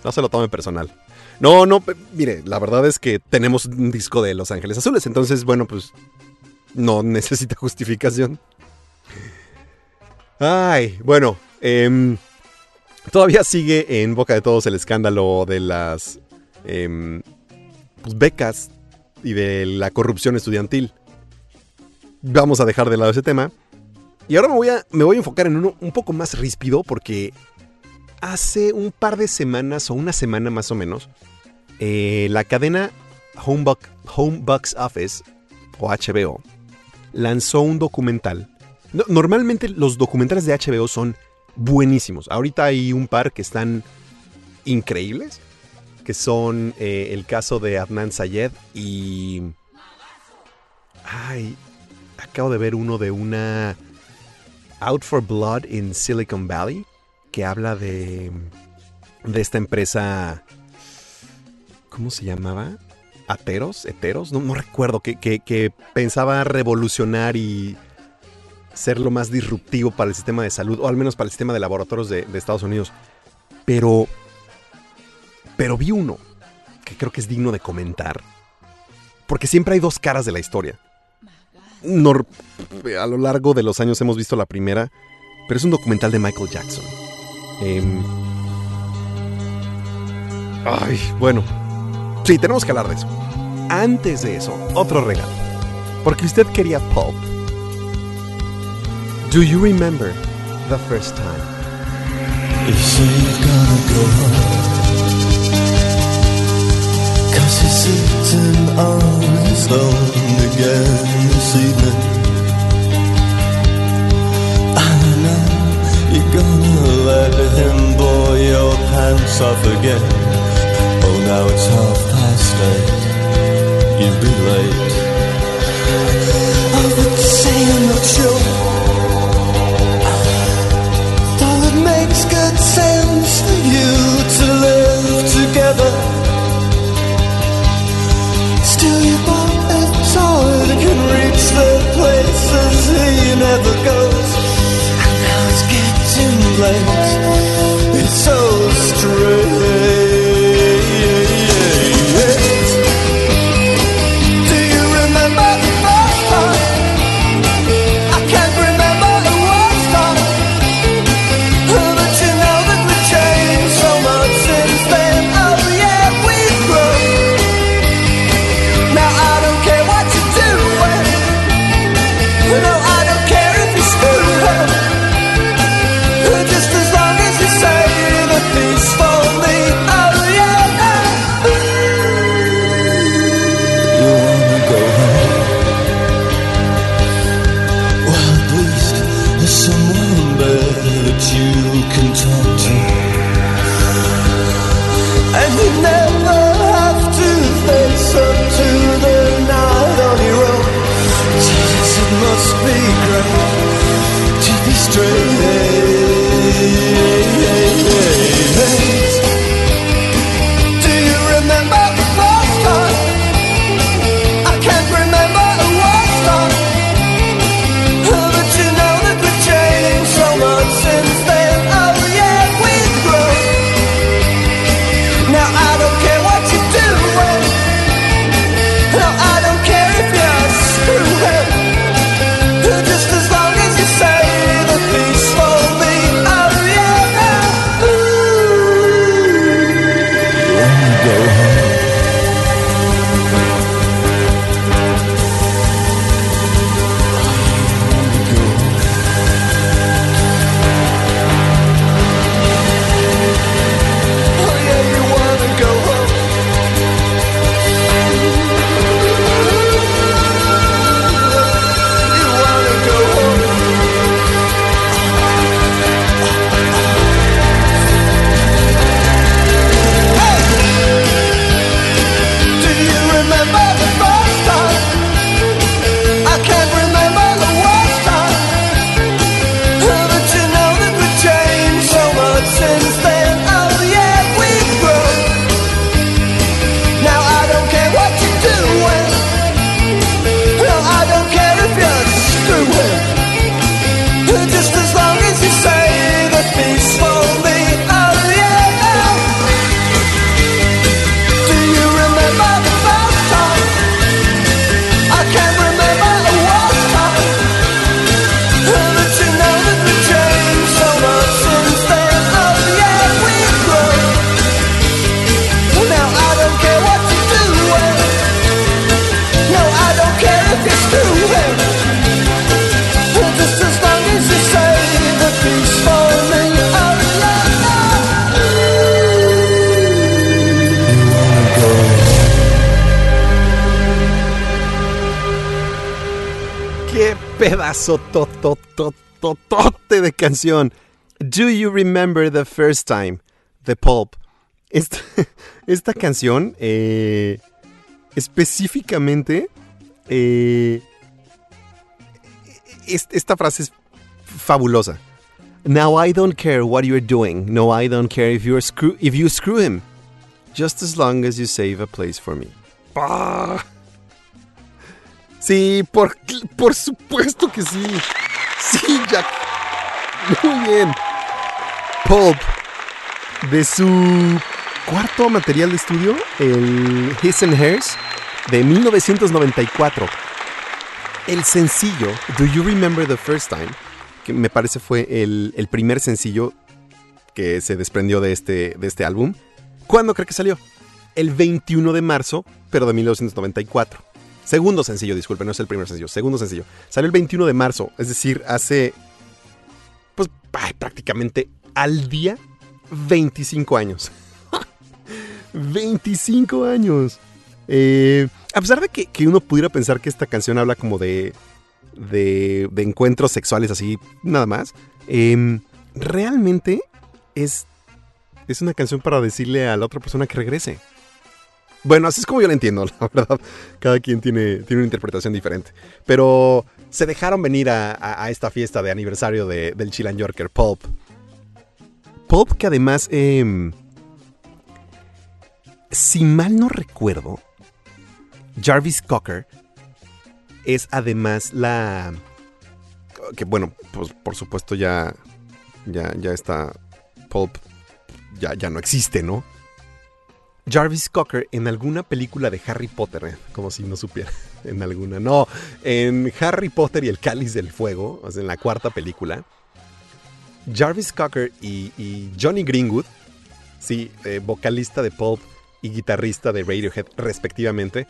No se lo tomen personal. No, no, mire, la verdad es que tenemos un disco de Los Ángeles Azules, entonces, bueno, pues no necesita justificación. Ay, bueno, em, todavía sigue en boca de todos el escándalo de las em, pues, becas y de la corrupción estudiantil. Vamos a dejar de lado ese tema. Y ahora me voy a, me voy a enfocar en uno un poco más ríspido porque hace un par de semanas o una semana más o menos, eh, la cadena Home Office o HBO lanzó un documental. No- normalmente los documentales de HBO son buenísimos. Ahorita hay un par que están increíbles, que son eh, el caso de Adnan Sayed y... Ay, acabo de ver uno de una... Out for Blood in Silicon Valley, que habla de... de esta empresa... ¿Cómo se llamaba? Ateros, Heteros, no, no recuerdo, que, que- que pensaba revolucionar y ser lo más disruptivo para el sistema de salud, o al menos para el sistema de laboratorios de, Estados Unidos. Pero, pero vi uno que creo que es digno de comentar, porque siempre hay dos caras de la historia. Nor- a lo largo de los años hemos visto la primera, pero es un documental de Michael Jackson. Em, ay, bueno, Sí, tenemos que hablar de eso. Antes de eso, otro regalo. Porque usted quería pulp. Do you remember the first time? Say gonna go home Cause sitting on his throne again this evening I know you're gonna let him blow your pants off again. Oh now it's half past eight. You'll be late. ¡Qué you to live together. Still, you bought a tower that can reach the places he never goes. And now it's getting late. It's so strange. Pedazo tototototote de canción! Do You Remember the First Time? The Pulp. Esta, esta canción, eh, específicamente, eh, esta frase es fabulosa. Now I don't care what you're doing. No, I don't care if you screw if you screw him. Just as long as you save a place for me. Ah. Sí, por, por supuesto que sí. Sí, Jack. Muy bien. Pulp. De su cuarto material de estudio, el His and Hers, de 1994. El sencillo, Do You Remember the First Time? Que me parece fue el, el primer sencillo que se desprendió de este, de este álbum. ¿Cuándo cree que salió? El 21 de marzo, pero de 1994. Segundo sencillo, disculpe, no es el primer sencillo. Segundo sencillo. Salió el 21 de marzo, es decir, hace. Pues prácticamente al día 25 años. 25 años. Eh, a pesar de que, que uno pudiera pensar que esta canción habla como de. de, de encuentros sexuales así, nada más. em, realmente es. Es una canción para decirle a la otra persona que regrese. Bueno, así es como yo la entiendo, la verdad. Cada quien tiene, tiene una interpretación diferente. Pero se dejaron venir a, a- esta fiesta de aniversario de- del Chilan Yorker, Pulp. Pulp que además, em, si mal no recuerdo, Jarvis Cocker es además la... Que bueno, pues por supuesto ya, ya, ya está... Pulp ya, ya no existe, ¿no? Jarvis Cocker en alguna película de Harry Potter, eh, como si no supiera, en alguna. No, en Harry Potter y el Cáliz del Fuego, o sea, en la cuarta película, Jarvis Cocker y, Johnny Greenwood, sí, eh, vocalista de Pulp y guitarrista de Radiohead respectivamente,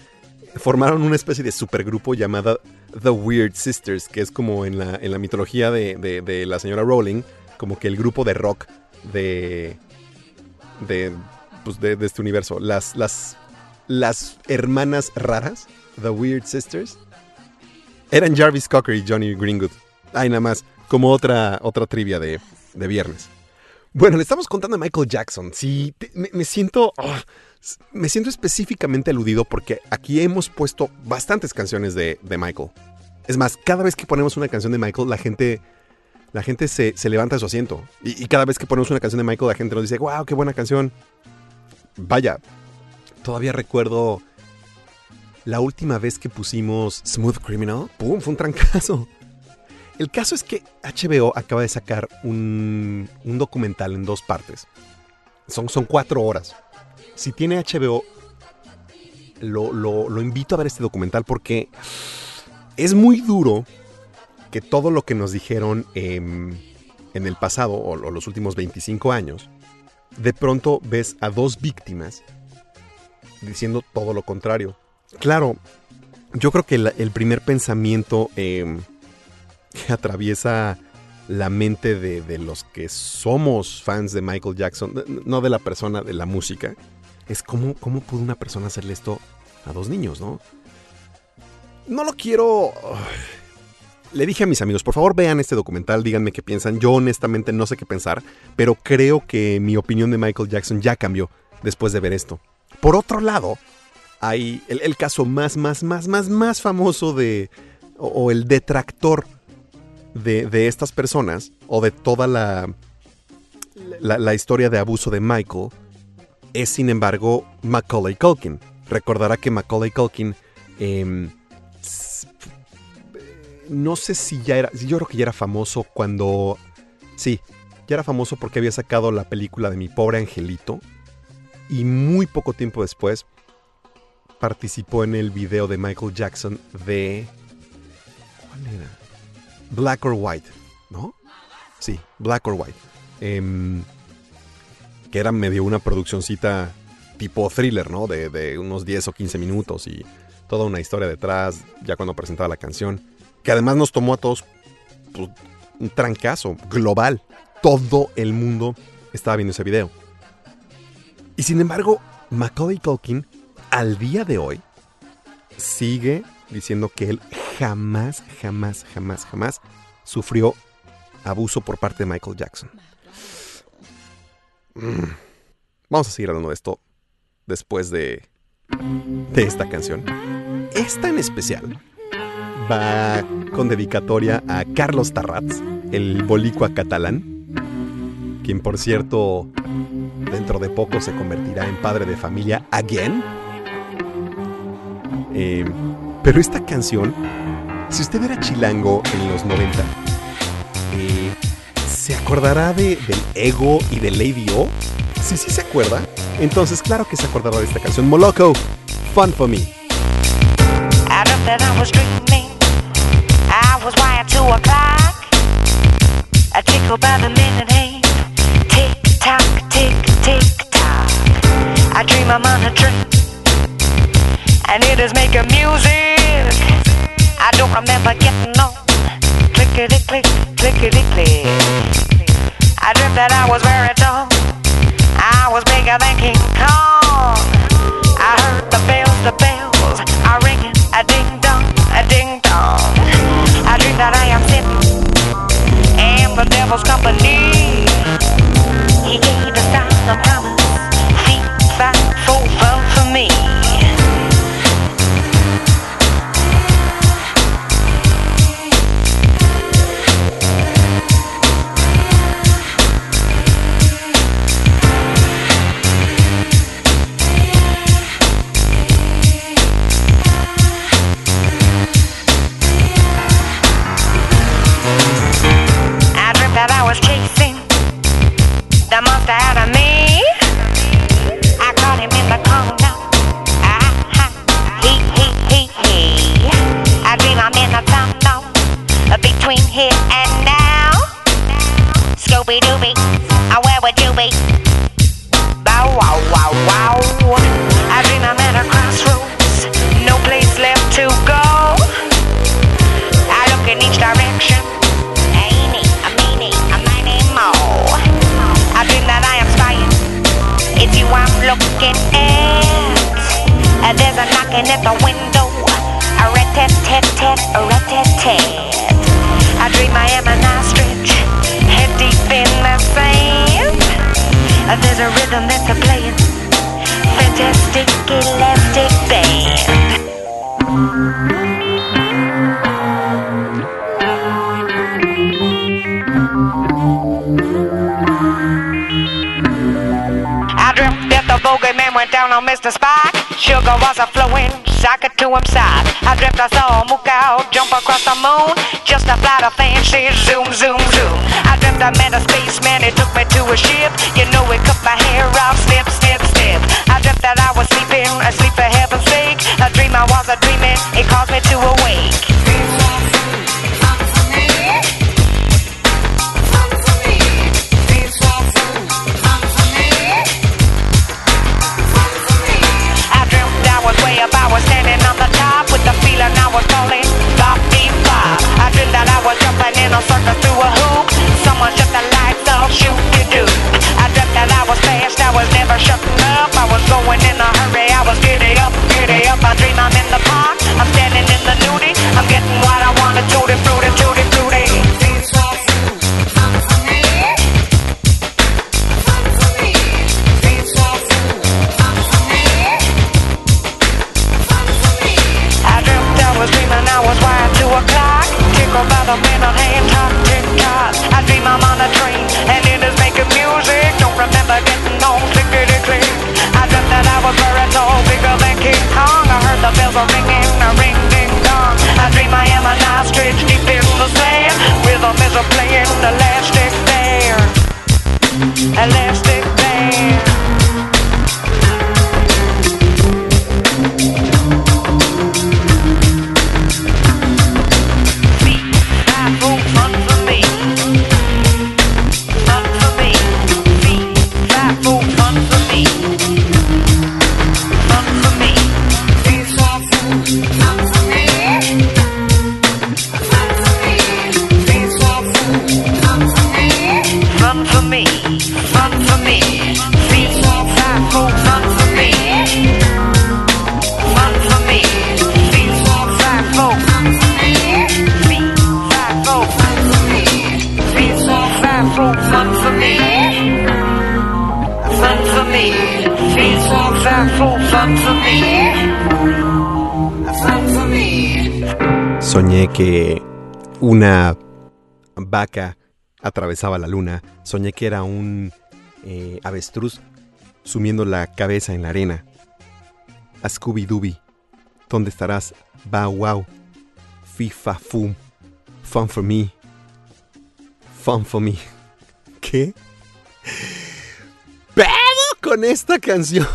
formaron una especie de supergrupo llamada The Weird Sisters, que es como en la, en la mitología de, de- de la señora Rowling, como que el grupo de rock de, de, pues de, este universo. Las, las, las hermanas raras, The Weird Sisters, eran Jarvis Cocker y Johnny Greenwood. Ay, nada más, como otra, otra trivia de, de viernes. Bueno, le estamos contando a Michael Jackson. Sí, me, siento. ah, me siento específicamente aludido porque aquí hemos puesto bastantes canciones de, de Michael. Es más, cada vez que ponemos una canción de Michael, la gente. La gente se, se levanta de su asiento. Y, y cada vez que ponemos una canción de Michael, la gente nos dice, wow, qué buena canción. Vaya, todavía recuerdo la última vez que pusimos Smooth Criminal. ¡Pum! Fue un trancazo. El caso es que HBO acaba de sacar un, un documental en dos partes. Son, son cuatro horas. Si tiene HBO, lo, lo- invito a ver este documental porque es muy duro que todo lo que nos dijeron em, en el pasado o, o los últimos 25 años, de pronto ves a dos víctimas diciendo todo lo contrario. Claro, yo creo que el primer pensamiento em, que atraviesa la mente de, de los que somos fans de Michael Jackson, no de la persona, de la música, es cómo, cómo pudo una persona hacerle esto a dos niños, ¿no? No lo quiero... Le dije a mis amigos, por favor vean este documental, díganme qué piensan. Yo honestamente no sé qué pensar, pero creo que mi opinión de Michael Jackson ya cambió después de ver esto. Por otro lado, hay el, caso más, más, más, más, más famoso de... o, el detractor de, de estas personas, o de toda la, la, historia de abuso de Michael, es sin embargo Macaulay Culkin. Recordará que Macaulay Culkin... em, no sé si ya era... Yo creo que ya era famoso cuando... Sí, ya era famoso porque había sacado la película de Mi Pobre Angelito. Y muy poco tiempo después participó en el video de Michael Jackson de... ¿Cuál era? Black or White, ¿no? Sí, Black or White. Em, que era medio una produccioncita tipo thriller, ¿no? De, de unos 10 o 15 minutos y toda una historia detrás, ya cuando presentaba la canción. Que además nos tomó a todos pues, un trancazo global. Todo el mundo estaba viendo ese video. Y sin embargo, Macaulay Culkin, al día de hoy, sigue diciendo que él jamás, jamás, jamás, jamás sufrió abuso por parte de Michael Jackson. Mm. Vamos a seguir hablando de esto después de, de esta canción. Esta en especial va con dedicatoria a Carlos Tarrats, el bolicua catalán, quien por cierto dentro de poco se convertirá en padre de familia again. Eh, pero esta canción, si usted era chilango en los 90, eh, ¿se acordará de, del ego y de Lady O? Si sí se acuerda, entonces claro que se acordará de esta canción. Moloco, Fun for Me. I that I was dreaming. I was wired to a clock. Tickle by the minute. Tick tock, tick, tick tock. I dream I'm on a train. And it is making music. I don't remember getting on. Clickety click, clickety click. I dreamt that I was very tall. I was bigger than King Kong. I heard the bells, the bells wait. Sugar was a flowing, socket to him side. I dreamt I saw out jump across the moon. Just a flight of fancy zoom, zoom, zoom. I dreamt I met a spaceman, he took me to a ship. You know, he cut my hair off, snip, snip, snip. I dreamt that I was sleeping, asleep for heaven's sake. A dream I was a dreaming, it caused me to atravesaba la luna. Soñé que era un eh, avestruz sumiendo la cabeza en la arena. A Scooby Dooby. ¿Dónde estarás? Bow wow. FIFA fum. Fun for me. Fun for me. ¿Qué? ¡Pedo con esta canción!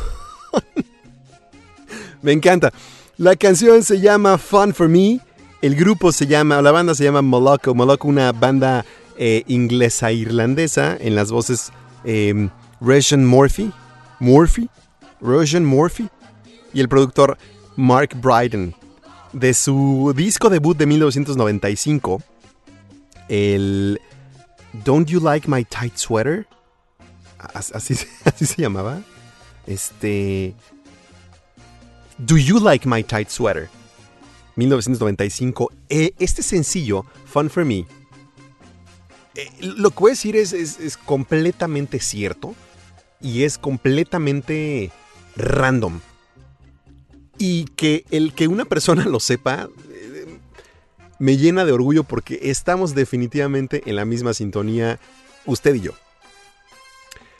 Me encanta. La canción se llama Fun for Me. El grupo se llama, la banda se llama Moloko. Moloko, una banda eh, inglesa irlandesa. En las voces eh, Roshan Murphy. Murphy. Roshan Murphy. Y el productor Mark Bryden. De su disco debut de 1995. El Don't You Like My Tight Sweater. As- Así, así se llamaba. Este. Do You Like My Tight Sweater? 1995. Eh, este sencillo, Fun for Me, eh, lo que voy a decir es, es- es completamente cierto y es completamente random. Y que el que una persona lo sepa eh, me llena de orgullo porque estamos definitivamente en la misma sintonía usted y yo.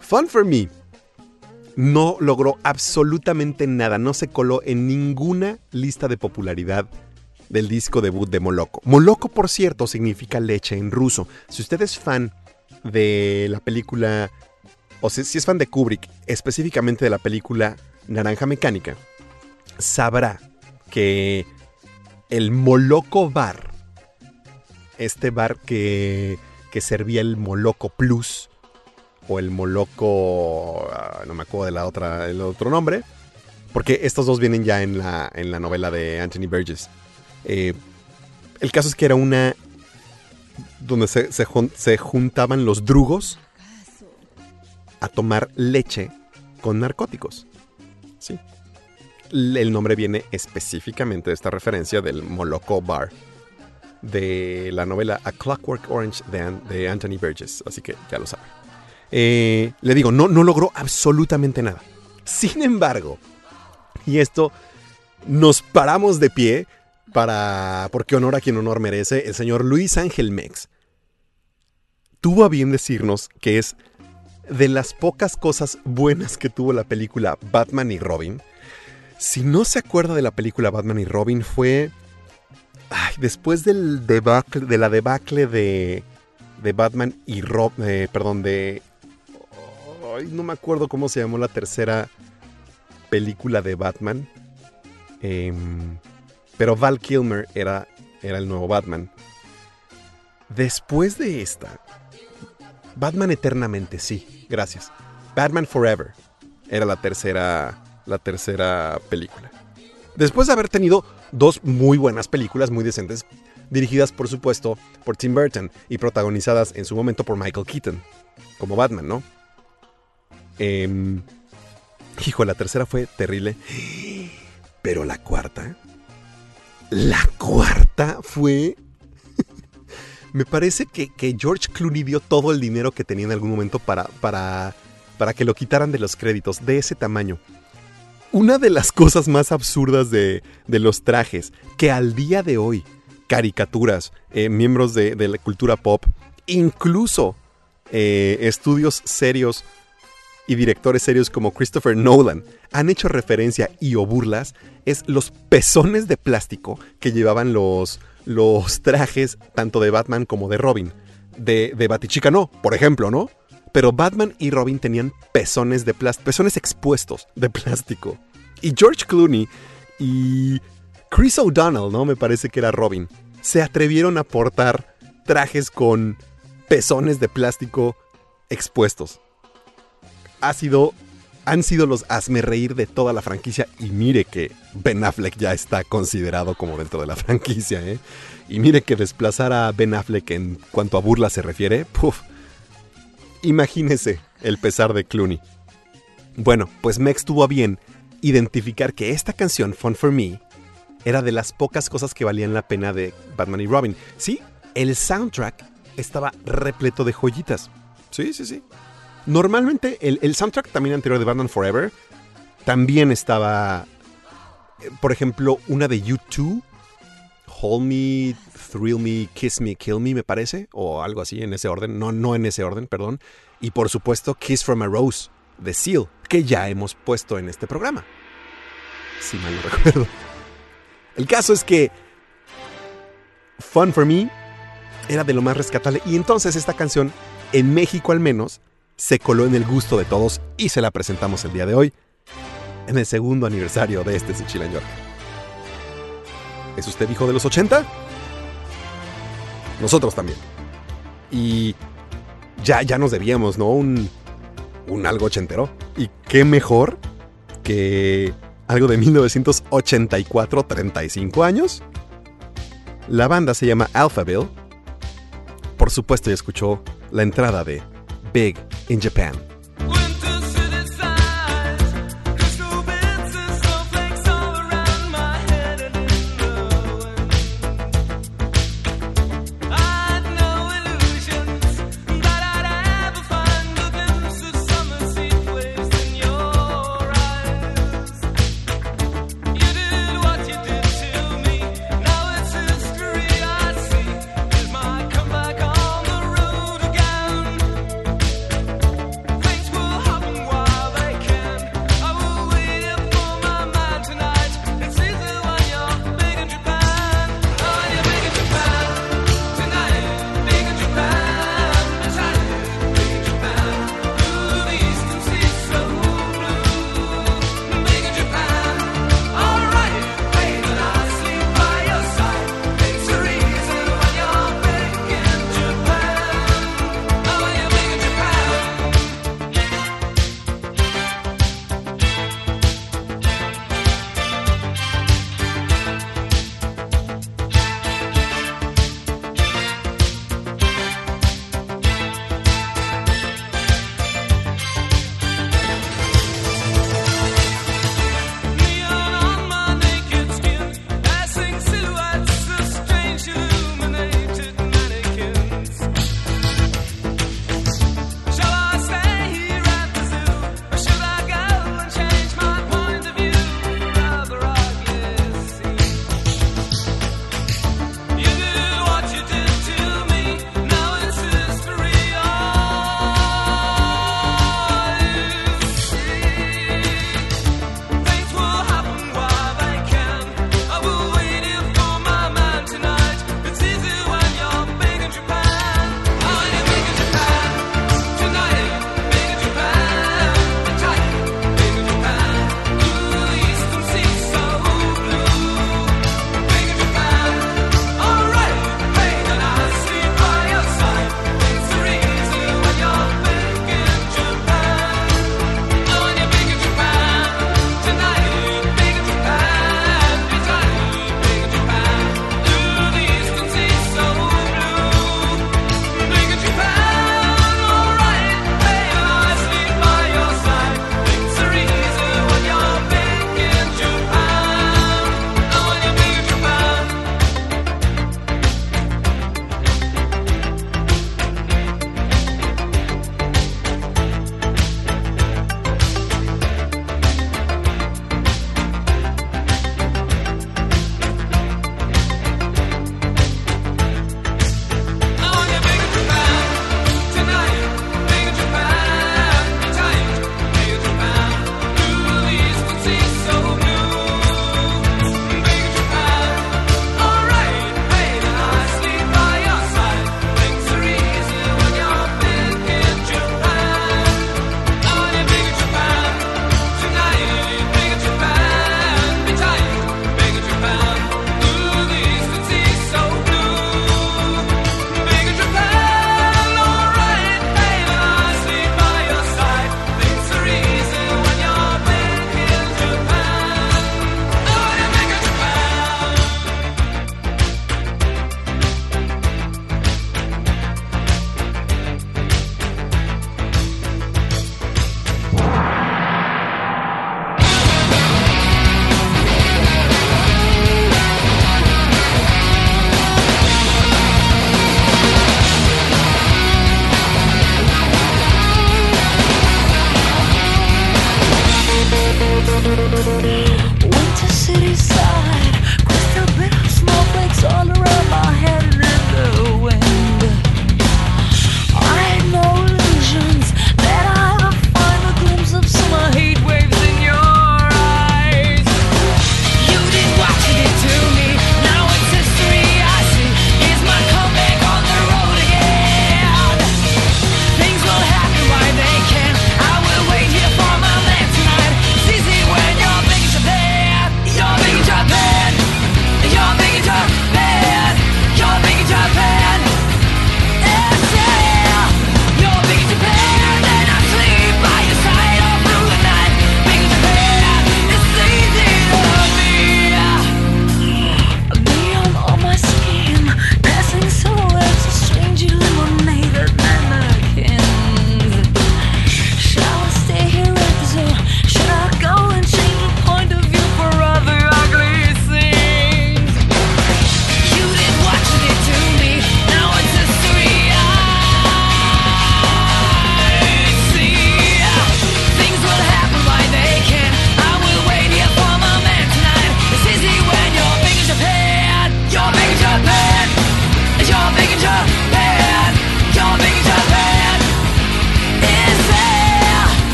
Fun for Me no logró absolutamente nada, no se coló en ninguna lista de popularidad del disco debut de Moloko. Moloko, por cierto, significa leche en ruso. Si usted es fan de la película, o si, si es fan de Kubrick, específicamente de la película Naranja Mecánica, sabrá que el Moloko Bar, este bar que, que servía el Moloko Plus, o el Moloco, ah, no me acuerdo de la otra, el otro nombre, porque estos dos vienen ya en la, en la novela de Anthony Burgess. Eh, el caso es que era una donde se, se jun- se juntaban los drugos a tomar leche con narcóticos. Sí. El nombre viene específicamente de esta referencia del Moloco Bar de la novela A Clockwork Orange de, de Anthony Burgess. Así que ya lo saben. Eh, le digo, no, no logró absolutamente nada. Sin embargo, y esto nos paramos de pie para, porque honor a quien honor merece, el señor Luis Ángel Mex tuvo a bien decirnos que es de las pocas cosas buenas que tuvo la película Batman y Robin. Si no se acuerda de la película Batman y Robin fue ay, después del debacle, de la debacle de, de Batman y Robin, perdón, de No me acuerdo cómo se llamó la tercera película de Batman. Em, pero Val Kilmer era, era el nuevo Batman. Después de esta, Batman Eternamente, sí, gracias. Batman Forever era la tercera, la tercera película. Después de haber tenido dos muy buenas películas, muy decentes, dirigidas por supuesto por Tim Burton y protagonizadas en su momento por Michael Keaton, como Batman, ¿no? Em, hijo, la tercera fue terrible. Pero la cuarta. La cuarta fue. Me parece que, que George Clooney dio todo el dinero que tenía en algún momento para, para, para que lo quitaran de los créditos, de ese tamaño. Una de las cosas más absurdas de, de los trajes, que al día de hoy, caricaturas, eh, miembros de, la cultura pop, incluso eh, estudios serios y directores serios como Christopher Nolan han hecho referencia y o burlas es los pezones de plástico que llevaban los, los trajes tanto de Batman como de Robin. De, de Batichica no, por ejemplo, ¿no? Pero Batman y Robin tenían pezones de plástico, pezones expuestos de plástico. Y George Clooney y Chris O'Donnell, ¿no? Me parece que era Robin. Se atrevieron a portar trajes con pezones de plástico expuestos ha sido, han sido los hazme reír de toda la franquicia. Y mire que Ben Affleck ya está considerado como dentro de la franquicia, ¿eh? Y mire que desplazar a Ben Affleck en cuanto a burla se refiere, puf. Imagínese el pesar de Clooney. Bueno, pues Mex tuvo a bien identificar que esta canción, Fun for Me, era de las pocas cosas que valían la pena de Batman y Robin. Sí, el soundtrack estaba repleto de joyitas. Sí, sí, sí. Normalmente el, el soundtrack también anterior de Batman Forever También estaba, eh, por ejemplo, una de U2, Hold Me, Thrill Me, Kiss Me, Kill Me, me parece, o algo así en ese orden, no, no en ese orden, perdón. Y por supuesto, Kiss from a Rose, de Seal, que ya hemos puesto en este programa. Si mal no recuerdo. El caso es que Fun for Me era de lo más rescatable y entonces esta canción, en México al menos, se coló en el gusto de todos y se la presentamos el día de hoy, en el segundo aniversario de este Suchilan York. ¿Es usted hijo de los 80? Nosotros también. Y ya, ya nos debíamos, ¿no? Un, un algo ochentero. Y qué mejor que algo de 1984, 35 años. La banda se llama Alphaville. Por supuesto, ya escuchó la entrada de Big in Japan.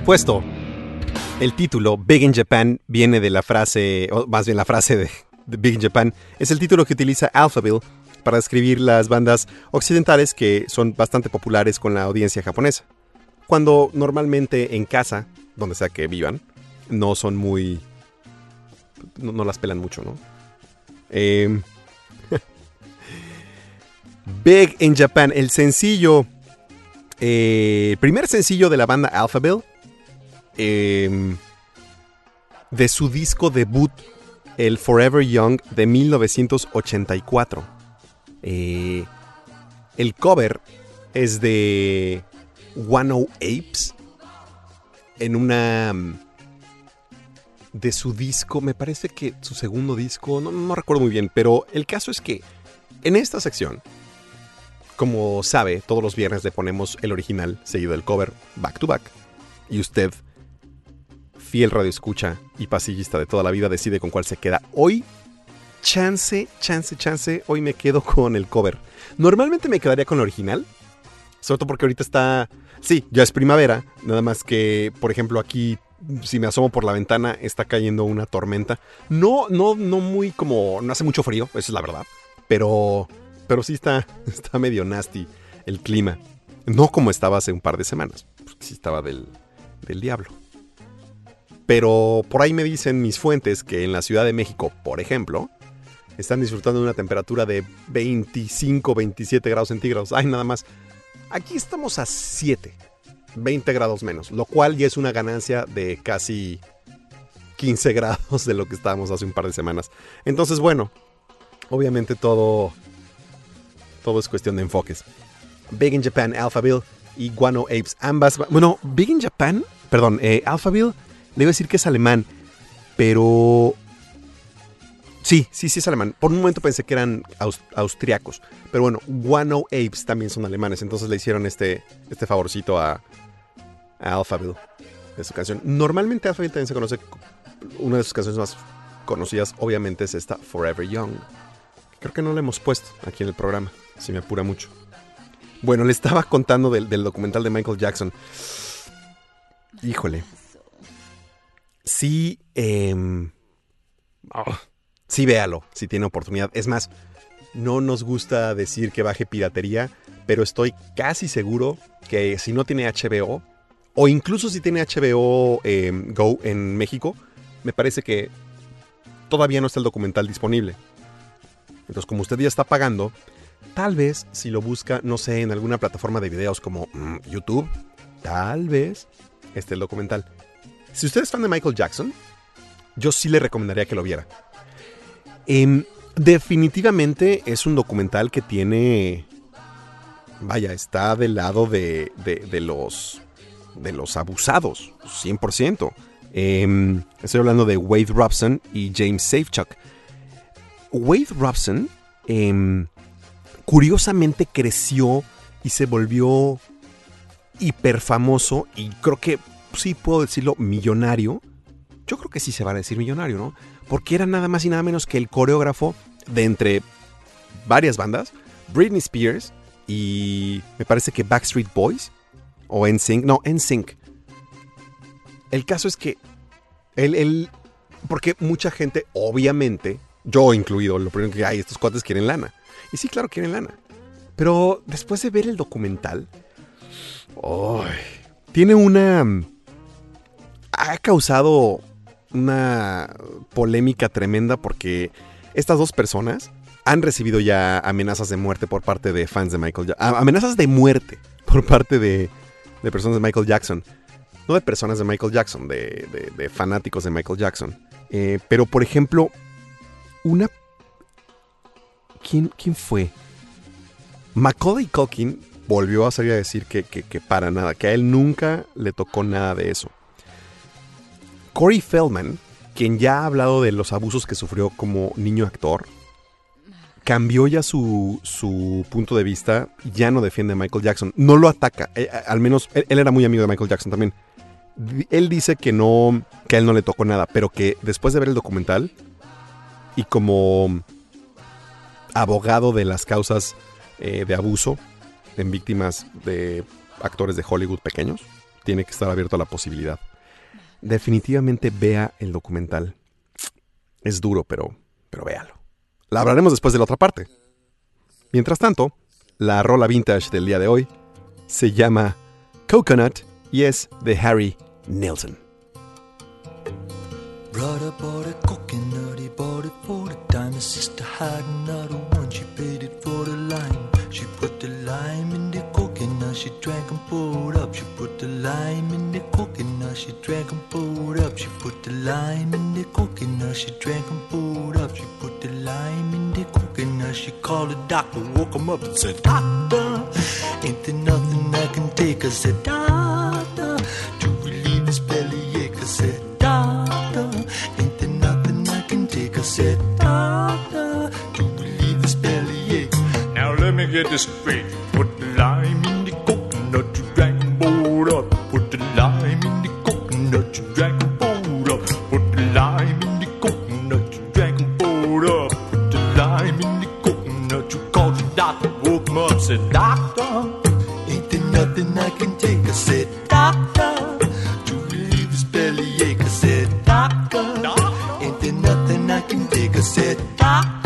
Supuesto, el título Big in Japan viene de la frase, o más bien la frase de, Big in Japan, es el título que utiliza Alphaville para describir las bandas occidentales que son bastante populares con la audiencia japonesa. Cuando normalmente en casa, donde sea que vivan, no son muy... no, las pelan mucho, ¿no? Em, Big in Japan, el sencillo eh, el primer sencillo de la banda Alphaville em, de su disco debut, el Forever Young de 1984. Eh, el cover es de One O Apes en una mm, de su disco, me parece que su segundo disco, no, no recuerdo muy bien, pero el caso es que en esta sección como sabe, todos los viernes le ponemos el original seguido del cover back to back. Y usted, fiel radio escucha y pasillista de toda la vida, decide con cuál se queda. Hoy, chance, chance, chance, hoy me quedo con el cover. Normalmente me quedaría con el original. Sobre todo porque ahorita está... Sí, ya es primavera. Nada más que, por ejemplo, aquí, si me asomo por la ventana, está cayendo una tormenta. No, no, no muy como... No hace mucho frío, eso es la verdad. Pero pero sí está, está medio nasty el clima. No como estaba hace un par de semanas. porque Sí estaba del, del diablo. Pero por ahí me dicen mis fuentes que en la Ciudad de México, por ejemplo, están disfrutando de una temperatura de 25, 27 grados centígrados. Ay, nada más. Aquí estamos a 7, 20 grados menos, lo cual ya es una ganancia de casi 15 grados de lo que estábamos hace un par de semanas. Entonces, bueno, obviamente todo todo es cuestión de enfoques. Big in Japan, Alphaville y Guano Apes, ambas. Bueno, Big in Japan, perdón, eh, Alphaville, le iba a decir que es alemán, pero. Sí, sí, sí es alemán. Por un momento pensé que eran aus- austriacos. Pero bueno, Guano Apes también son alemanes. Entonces le hicieron este, este favorcito a, a Alphaville de su canción. Normalmente Alphaville también se conoce. Una de sus canciones más conocidas, obviamente, es esta Forever Young. Creo que no la hemos puesto aquí en el programa, si me apura mucho. Bueno, le estaba contando del, del documental de Michael Jackson. Híjole. Sí, em, oh, sí véalo, si tiene oportunidad. Es más, no nos gusta decir que baje piratería, pero estoy casi seguro que si no tiene HBO, o incluso si tiene HBO em, Go en México, me parece que todavía no está el documental disponible. Entonces, como usted ya está pagando, tal vez si lo busca, no sé, en alguna plataforma de videos como mm, YouTube, tal vez esté el documental. Si usted es fan de Michael Jackson, yo sí le recomendaría que lo viera. Em, definitivamente es un documental que tiene... Vaya, está del lado de, de- de los, de los abusados, 100%. Em, estoy hablando de Wade Robson y James Safechuck. Wade Robson, em, curiosamente creció y se volvió hiper famoso y creo que sí puedo decirlo millonario. Yo creo que sí se va a decir millonario, ¿no? Porque era nada más y nada menos que el coreógrafo de entre varias bandas, Britney Spears y me parece que Backstreet Boys o NSYNC, no, NSYNC. El caso es que él, él- porque mucha gente, obviamente, yo incluido, lo primero que hay, estos cuates quieren lana. Y sí, claro, quieren lana. Pero después de ver el documental, ¡ay! tiene una... Ha causado una polémica tremenda porque estas dos personas han recibido ya amenazas de muerte por parte de fans de Michael Jackson. Amenazas de muerte por parte de, de personas de Michael Jackson. No de personas de Michael Jackson, de, de- fanáticos de Michael Jackson. Eh, pero, por ejemplo, una... ¿Quién, quién fue? Macaulay Culkin volvió a salir a decir que, que- que para nada, que a él nunca le tocó nada de eso. Corey Feldman, quien ya ha hablado de los abusos que sufrió como niño actor, cambió ya su, su punto de vista, ya no defiende a Michael Jackson, no lo ataca, eh, a- al menos él, era muy amigo de Michael Jackson también. Él dice que no, que a él no le tocó nada, pero que después de ver el documental y como abogado de las causas eh, de abuso en víctimas de actores de Hollywood pequeños, tiene que estar abierto a la posibilidad. Definitivamente vea el documental. Es duro, pero, pero véalo. La hablaremos después de la otra parte. Mientras tanto, la rola vintage del día de hoy se llama Coconut y es de Harry Nilsson. Brother bought a coconut, he bought it for the dime. His sister had another one, she paid it for the lime. She put the lime in the coconut, she drank and poured up. She put the lime in coconut, she drank and poured up. She put the lime in the coconut, she drank and poured up. She put the lime in the coconut, she called the doctor, woke him up and said, Doctor, ain't there nothing I can take? I said, Doctor, to relieve this bellyache. I said, Doctor, ain't there nothing I can take? I said, Doctor, to relieve this bellyache. Now let me get this straight. Said, Doctor, ain't there nothing I can take? I said, Doctor, to relieve his bellyache. I said, Doctor, ain't there nothing I can take? I said, Doctor,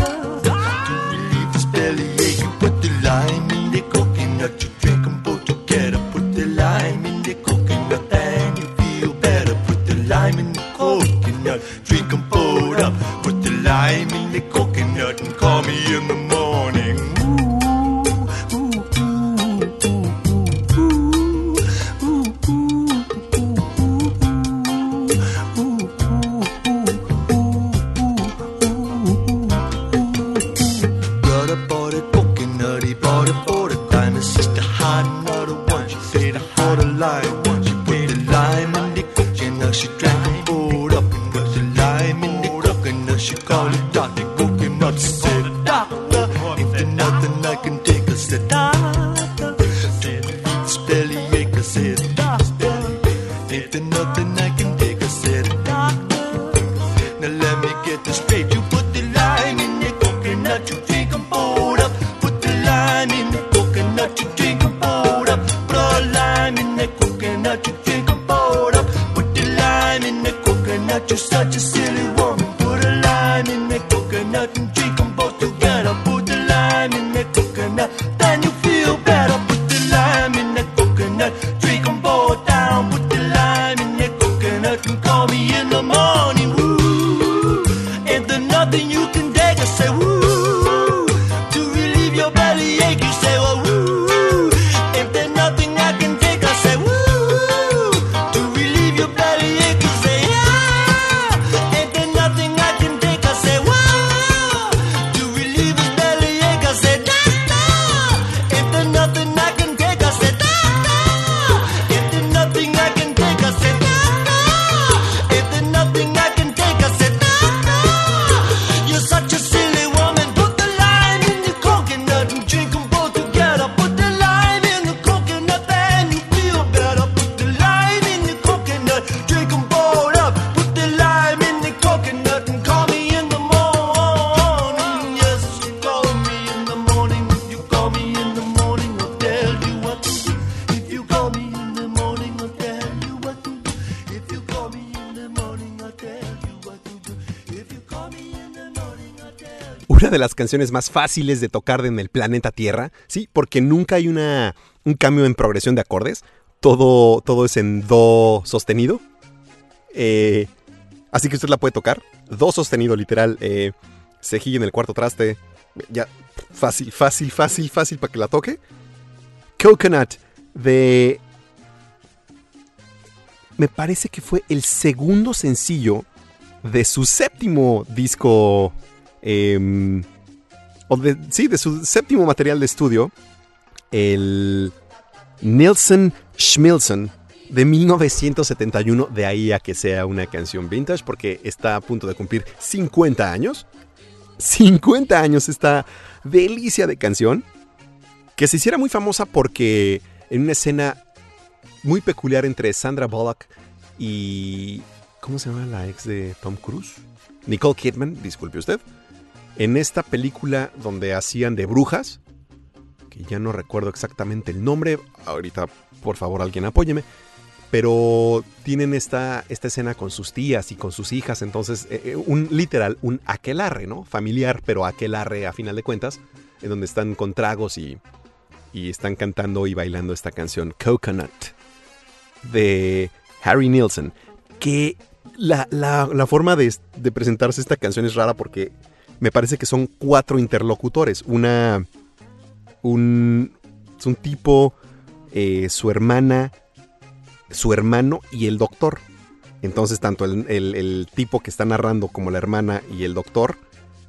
canciones más fáciles de tocar en el planeta Tierra, ¿sí? Porque nunca hay una, un cambio en progresión de acordes. Todo, todo es en do sostenido. Eh, así que usted la puede tocar. Do sostenido, literal. Eh, cejilla en el cuarto traste. Ya, fácil, fácil, fácil, fácil para que la toque. Coconut de... Me parece que fue el segundo sencillo de su séptimo disco... em, o de, sí, de su séptimo material de estudio. El Nilsson Schmilson de 1971. De ahí a que sea una canción vintage porque está a punto de cumplir 50 años. 50 años esta delicia de canción. Que se hiciera muy famosa porque en una escena muy peculiar entre Sandra Bullock y... ¿Cómo se llama la ex de Tom Cruise? Nicole Kidman, disculpe usted. En esta película donde hacían de brujas, que ya no recuerdo exactamente el nombre, ahorita por favor alguien apóyeme, pero tienen esta, esta escena con sus tías y con sus hijas, entonces eh, eh, un literal, un aquelarre, ¿no? Familiar, pero aquelarre a final de cuentas, en donde están con tragos y, y están cantando y bailando esta canción Coconut de Harry Nilsson, que la, la- forma de presentarse esta canción es rara porque me parece que son cuatro interlocutores. Una. Un. Es un tipo. eh, su hermana. Su hermano y el doctor. Entonces, tanto el, el- tipo que está narrando como la hermana y el doctor.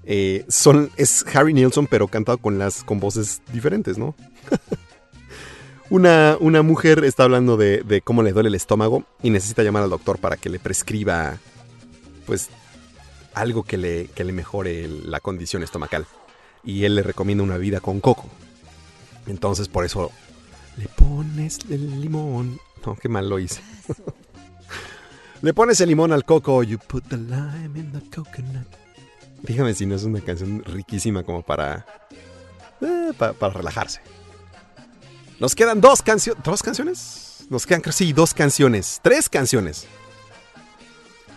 eh, son. Es Harry Nilsson, pero cantado con las. con voces diferentes, ¿no? Una, una mujer está hablando de, de cómo le duele el estómago y necesita llamar al doctor para que le prescriba, pues, algo que le, que le mejore la condición estomacal. Y él le recomienda una vida con coco. Entonces, por eso, le pones el limón. No, qué mal lo hice. le pones el limón al coco, you put the lime in the coconut. Dígame si no es una canción riquísima como para, eh, pa- para relajarse. Nos quedan dos canciones. ¿Dos canciones? Nos quedan, sí, dos canciones. Tres canciones.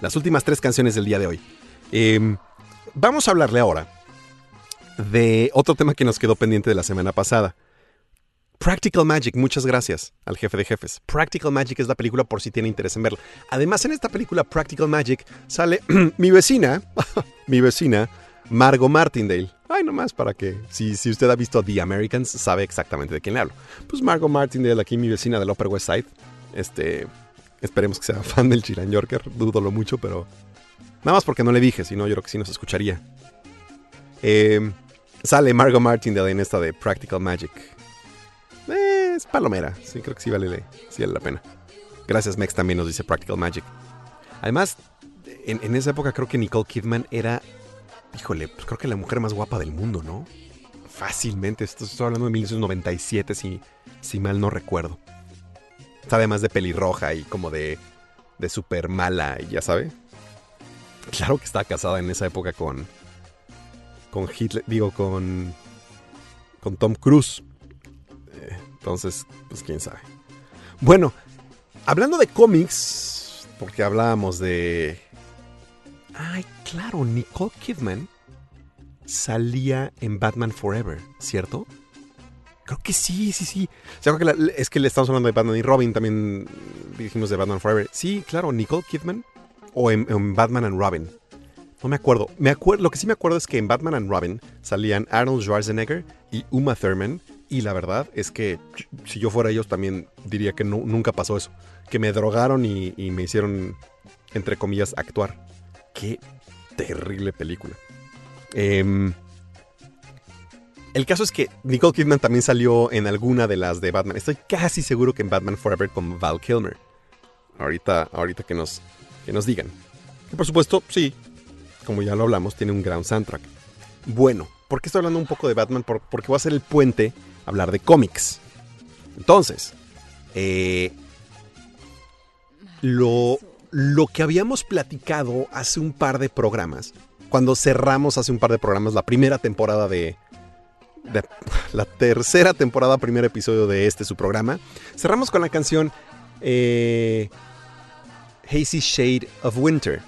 Las últimas tres canciones del día de hoy. Em, vamos a hablarle ahora de otro tema que nos quedó pendiente de la semana pasada. Practical Magic, muchas gracias al jefe de jefes. Practical Magic es la película por si tiene interés en verla. Además, en esta película Practical Magic sale mi vecina, mi vecina, Margot Martindale. Ay, nomás para que, si, si usted ha visto The Americans, sabe exactamente de quién le hablo. Pues Margot Martindale, aquí mi vecina del Upper West Side. Este, esperemos que sea fan del Chilan Yorker, dúdolo mucho, pero nada más porque no le dije, si no, yo creo que sí nos escucharía. Eh, sale Margot Martindale en esta de Practical Magic. Eh, es palomera, sí, creo que sí vale, sí vale la pena. Gracias, Mex, también nos dice Practical Magic. Además, en, en esa época creo que Nicole Kidman era, híjole, pues creo que la mujer más guapa del mundo, ¿no? Fácilmente, esto estoy hablando de 1997, si, si mal no recuerdo. Está además de pelirroja y como de, de súper mala, y ya sabe. Claro que estaba casada en esa época con, con Hitler, digo, con, con Tom Cruise. Eh, entonces, pues quién sabe. Bueno, hablando de cómics, porque hablábamos de... Ay, claro, Nicole Kidman salía en Batman Forever, ¿cierto? Creo que sí, sí, sí. O sea, es que le estamos hablando de Batman y Robin, también dijimos de Batman Forever. Sí, claro, Nicole Kidman o en, Batman and Robin. No me acuerdo. Me. Lo que sí me acuerdo es que en Batman and Robin salían Arnold Schwarzenegger y Uma Thurman. Y la verdad es que si yo fuera ellos también diría que nu- nunca pasó eso. Que me drogaron y, y me hicieron, entre comillas, actuar. Qué terrible película. Em, el caso es que Nicole Kidman también salió en alguna de las de Batman. Estoy casi seguro que en Batman Forever con Val Kilmer. Ahorita, ahorita que nos, que nos digan. Y por supuesto, sí, como ya lo hablamos, tiene un gran soundtrack. Bueno, ¿por qué estoy hablando un poco de Batman? Por- porque va a ser el puente a hablar de cómics. Entonces, eh, lo, lo que habíamos platicado hace un par de programas, cuando cerramos hace un par de programas la primera temporada de, de- la tercera temporada, primer episodio de este su programa, cerramos con la canción eh, Hazy Shade of Winter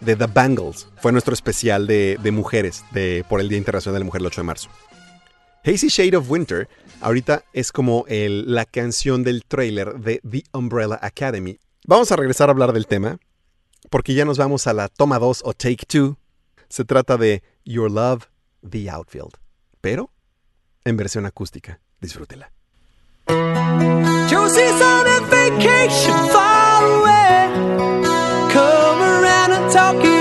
de The Bangles. Fue nuestro especial de, de mujeres de, por el Día Internacional de la Mujer el 8 de marzo. Hazy Shade of Winter ahorita es como la canción del trailer de The Umbrella Academy. Vamos a regresar a hablar del tema porque ya nos vamos a la toma 2 o take 2. Se trata de Your Love, The Outfield, pero en versión acústica. Disfrútela. Josie's on a vacation talking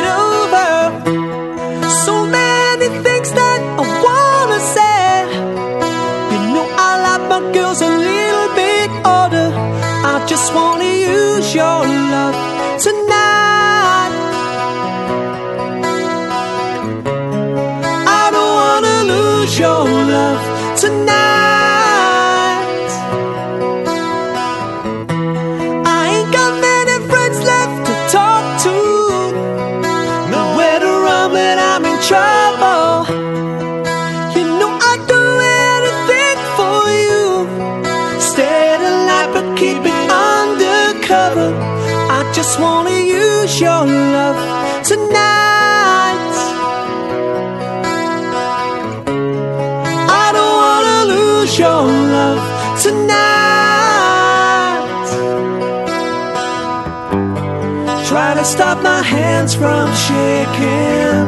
stop my hands from shaking.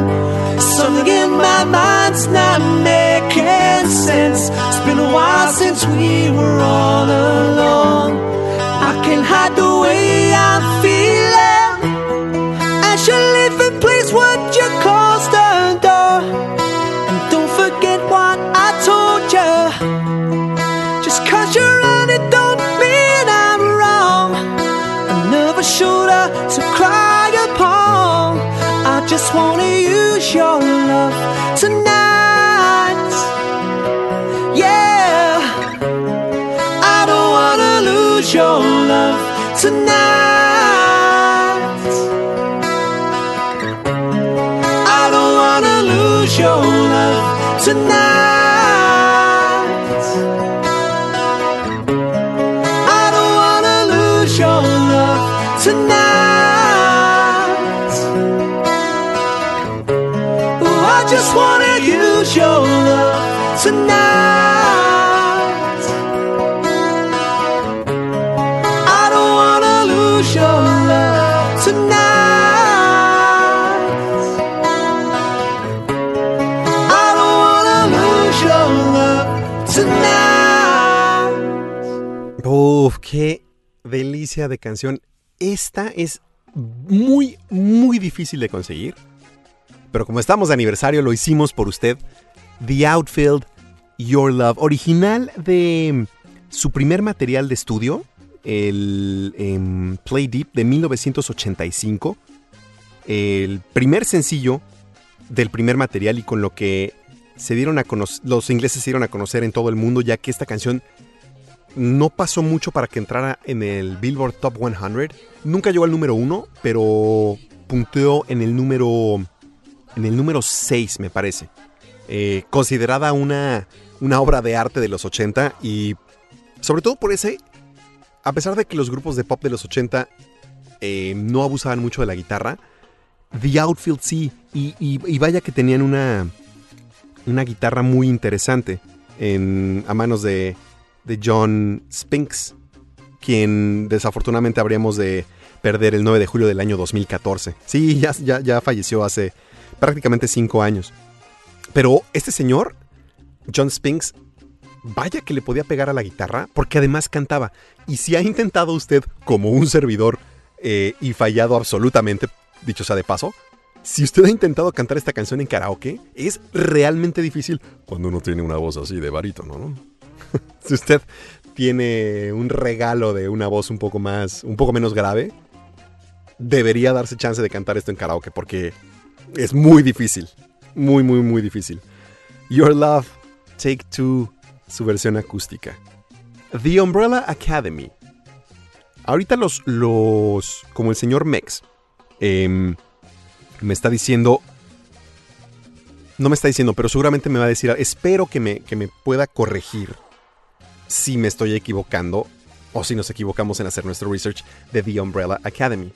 Something in my mind's not making sense. It's been a while since we were all alone. I can hide the way I'm feeling. Tonight. I don't wanna lose your love tonight. De canción. Esta es muy, muy difícil de conseguir. Pero como estamos de aniversario, lo hicimos por usted. The Outfield, Your Love, original de su primer material de estudio, el em, Play Deep de 1985. El primer sencillo del primer material y con lo que se dieron a los ingleses se dieron a conocer en todo el mundo, ya que esta canción no pasó mucho para que entrara en el Billboard Top 100. Nunca llegó al número uno, pero punteó en el número en el número 6, me parece. Eh, considerada una, una obra de arte de los 80 y sobre todo por ese, a pesar de que los grupos de pop de los 80 eh, no abusaban mucho de la guitarra, The Outfield sí, y, y- y vaya que tenían una, una guitarra muy interesante en, a manos de, de John Spinks, quien desafortunadamente habríamos de perder el 9 de julio del año 2014. Sí, ya, ya, ya falleció hace prácticamente 5 años. Pero este señor, John Spinks, vaya que le podía pegar a la guitarra, porque además cantaba. Y si ha intentado usted, como un servidor, eh, y fallado absolutamente, dicho sea de paso, si usted ha intentado cantar esta canción en karaoke, es realmente difícil cuando uno tiene una voz así de barítono, ¿no? si usted tiene un regalo de una voz un poco más, un poco menos grave, debería darse chance de cantar esto en karaoke porque es muy difícil, muy muy muy difícil. Your Love, Take Two, su versión acústica. The Umbrella Academy. Ahorita los, los, como el señor Mex, em, me está diciendo, no me está diciendo, pero seguramente me va a decir, espero que me, que me pueda corregir si me estoy equivocando o si nos equivocamos en hacer nuestro research de The Umbrella Academy.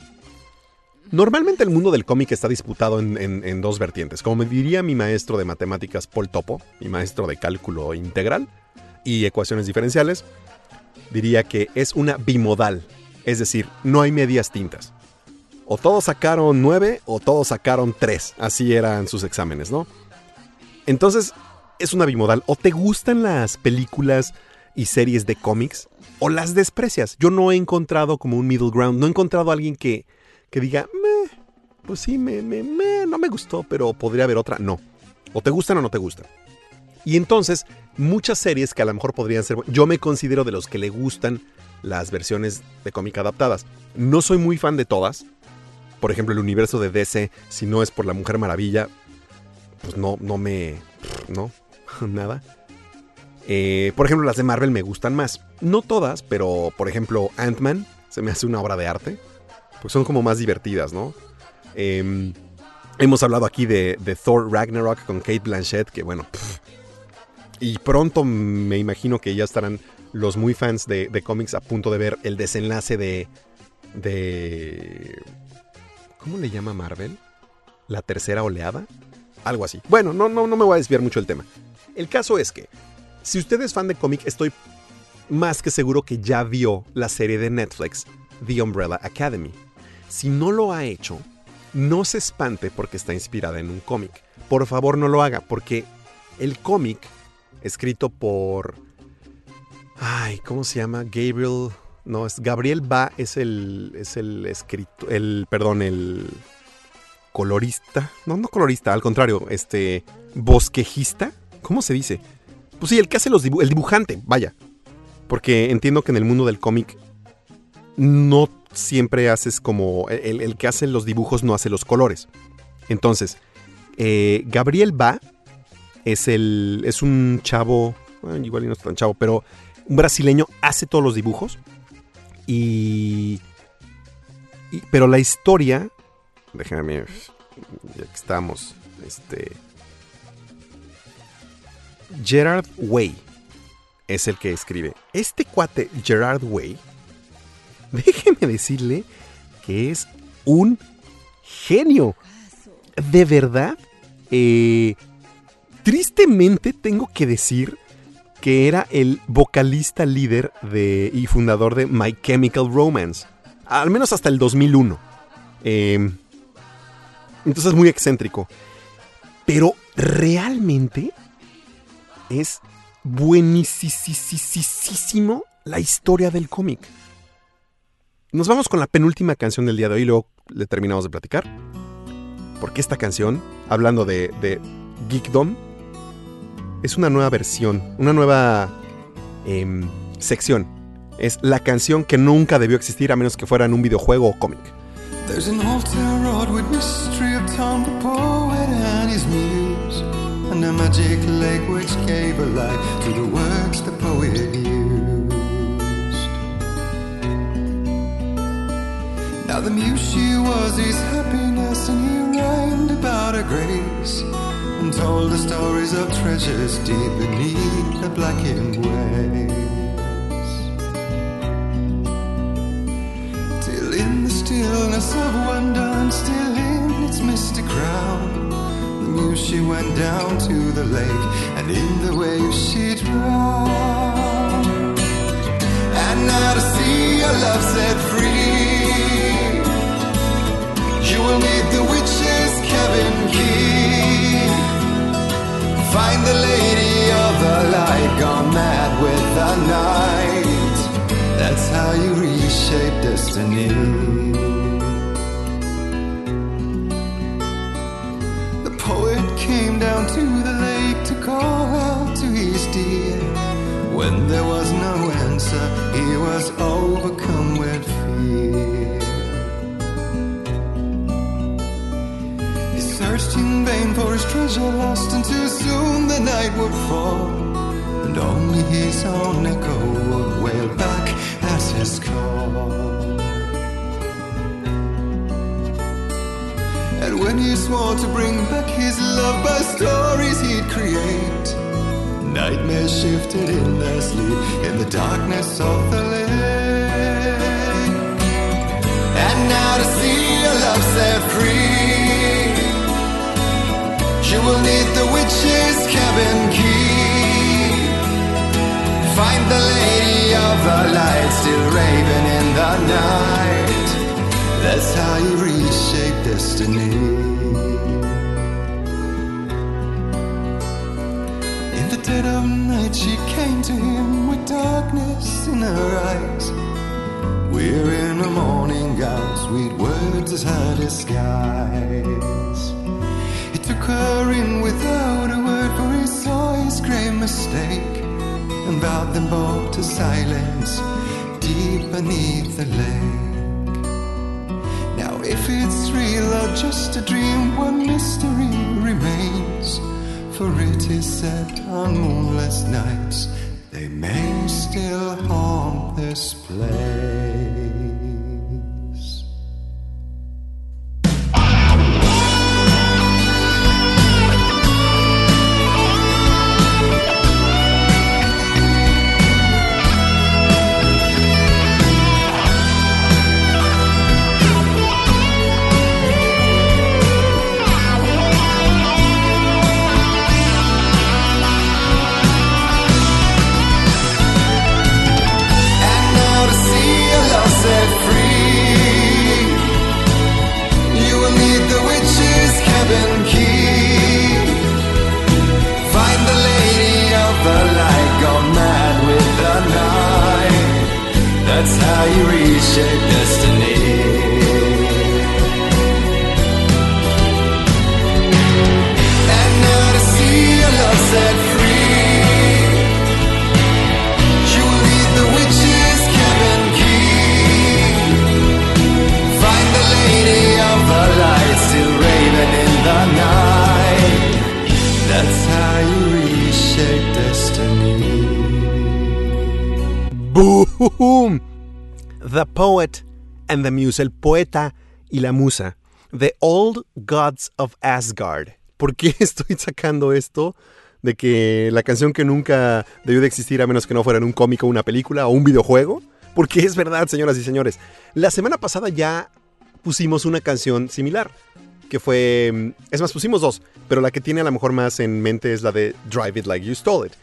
Normalmente el mundo del cómic está disputado en, dos vertientes. Como me diría mi maestro de matemáticas Paul Topo, mi maestro de cálculo integral y ecuaciones diferenciales, diría que es una bimodal. Es decir, no hay medias tintas. O todos sacaron 9 o todos sacaron 3. Así eran sus exámenes, ¿no? Entonces, es una bimodal. O te gustan las películas y series de cómics o las desprecias. Yo no he encontrado como un middle ground. No he encontrado a alguien que, que diga, "Meh, pues sí, me, me- me- no me gustó, pero podría haber otra. No. O te gustan o no te gustan. Y entonces, muchas series que a lo mejor podrían ser... Yo me considero de los que le gustan las versiones de cómic adaptadas. No soy muy fan de todas. Por ejemplo, el universo de DC, si no es por la Mujer Maravilla, pues no, no me... No, nada. Eh, por ejemplo, las de Marvel me gustan más. No todas, pero por ejemplo, Ant-Man se me hace una obra de arte. Pues son como más divertidas, ¿no? Em, hemos hablado aquí de, Thor Ragnarok con Kate Blanchett, que bueno... y pronto me imagino que ya estarán los muy fans de, cómics a punto de ver el desenlace de... de... ¿Cómo le llama Marvel? ¿La tercera oleada? Algo así. Bueno, no, no, no me voy a desviar mucho del tema. El caso es que, si usted es fan de cómic, estoy más que seguro que ya vio la serie de Netflix, The Umbrella Academy. Si no lo ha hecho, no se espante porque está inspirada en un cómic. Por favor, no lo haga, porque el cómic, escrito por... Ay, ¿cómo se llama? Gabriel... No, es Gabriel Ba es el, es el escrito, el, perdón, el colorista, no, no colorista, al contrario, este, bosquejista, ¿cómo se dice? Pues sí, el que hace los dibujos, el dibujante, vaya, porque entiendo que en el mundo del cómic no siempre haces como, el, el que hace los dibujos no hace los colores. Entonces, eh, Gabriel Ba es el, es un chavo, bueno, igual no es tan chavo, pero un brasileño hace todos los dibujos y, y- pero la historia, déjame, ya que estamos, este, Gerard Way es el que escribe. Este cuate, Gerard Way, déjeme decirle que es un genio. De verdad, eh, tristemente tengo que decir que era el vocalista líder de, y fundador de My Chemical Romance. Al menos hasta el 2001. Eh, entonces es muy excéntrico. Pero realmente es buenísimo la historia del cómic. Nos vamos con la penúltima canción del día de hoy luego le terminamos de platicar. Porque esta canción, hablando de, de Geekdom, es una nueva versión, una nueva em, sección. Es la canción que nunca debió existir a menos que fuera en un videojuego o cómic. And a magic lake which gave a light to the words the poet used. Now the muse she was his happiness, and he rhymed about her grace, and told the stories of treasures deep beneath the blackened waves. Till in the stillness of wonder and still in its mystic crown The she went down to the lake and in the waves she drowned And now to see your love set free. You will need the witch's cabin key Find the lady of the light gone mad with the night. That's how you reshape destiny to the lake to call out to his dear. When there was no answer he was overcome with fear. He searched in vain for his treasure lost, and too soon the night would fall, and only his own echo would wail back at his call. And when he swore to bring back his love by stories he'd create, nightmares shifted in their sleep in the darkness of the lake. And now to see your love set free, she will need the witch's cabin key. Find the lady of the light still raving in the night. That's how you reshape destiny. In the dead of night, she came to him with darkness in her eyes. We're in a morning gown, sweet words as her disguise. He took her in without a word, for he saw his grave mistake and bowed them both to silence deep beneath the lake. Just a dream, one mystery remains. For it is said on moonless nights they may still haunt this place. And the Muse, el poeta y la musa. The Old Gods of Asgard. ¿Por qué estoy sacando esto? De que la canción que nunca debió de existir a menos que no fuera en un cómic o una película o un videojuego. Porque es verdad, señoras y señores. La semana pasada ya pusimos una canción similar. Que fue... Es más, pusimos dos. Pero la que tiene a lo mejor más en mente es la de Drive It Like You Stole It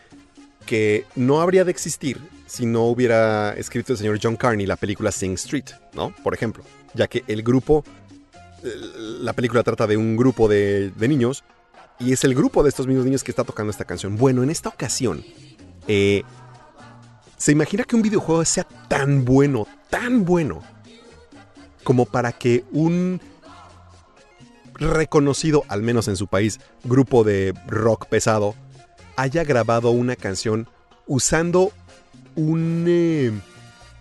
que no habría de existir si no hubiera escrito el señor John Carney la película Sing Street, ¿no? Por ejemplo, ya que el grupo, eh, la película trata de un grupo de, de niños y es el grupo de estos mismos niños que está tocando esta canción. Bueno, en esta ocasión, eh, ¿se imagina que un videojuego sea tan bueno, tan bueno, como para que un reconocido, al menos en su país, grupo de rock pesado, haya grabado una canción usando un, eh,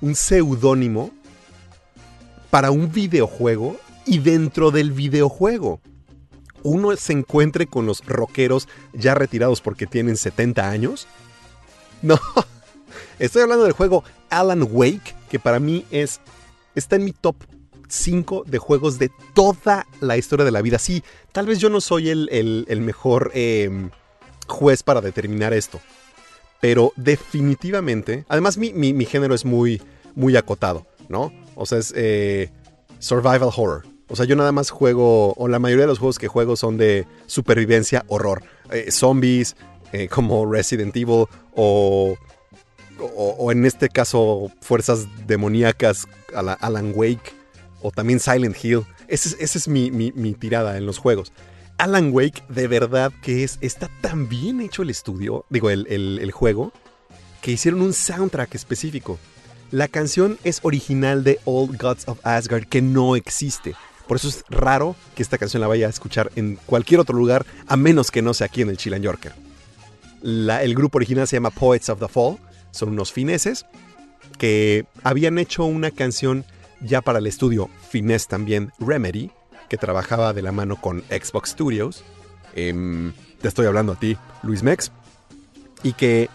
un seudónimo para un videojuego y dentro del videojuego uno se encuentre con los rockeros ya retirados porque tienen 70 años. No, estoy hablando del juego Alan Wake, que para mí es está en mi top 5 de juegos de toda la historia de la vida. Sí, tal vez yo no soy el, el- mejor eh, juez para determinar esto. Pero definitivamente, además mi, mi- mi género es muy, muy acotado, ¿no? O sea, es eh, survival horror. O sea, yo nada más juego, o la mayoría de los juegos que juego son de supervivencia, horror. Eh, zombies, eh, como Resident Evil, o, o, en este caso, fuerzas demoníacas, Alan Wake, o también Silent Hill. Esa es, esa es mi, mi- mi tirada en los juegos. Alan Wake, de verdad que es, está tan bien hecho el estudio, digo, el, el- juego, que hicieron un soundtrack específico. La canción es original de Old Gods of Asgard, que no existe. Por eso es raro que esta canción la vaya a escuchar en cualquier otro lugar, a menos que no sea aquí en el Chilean Yorker. El grupo original se llama Poets of the Fall, son unos fineses que habían hecho una canción ya para el estudio finés también, Remedy, que trabajaba de la mano con Xbox Studios. Em, te estoy hablando a ti, Luis Mex. Y que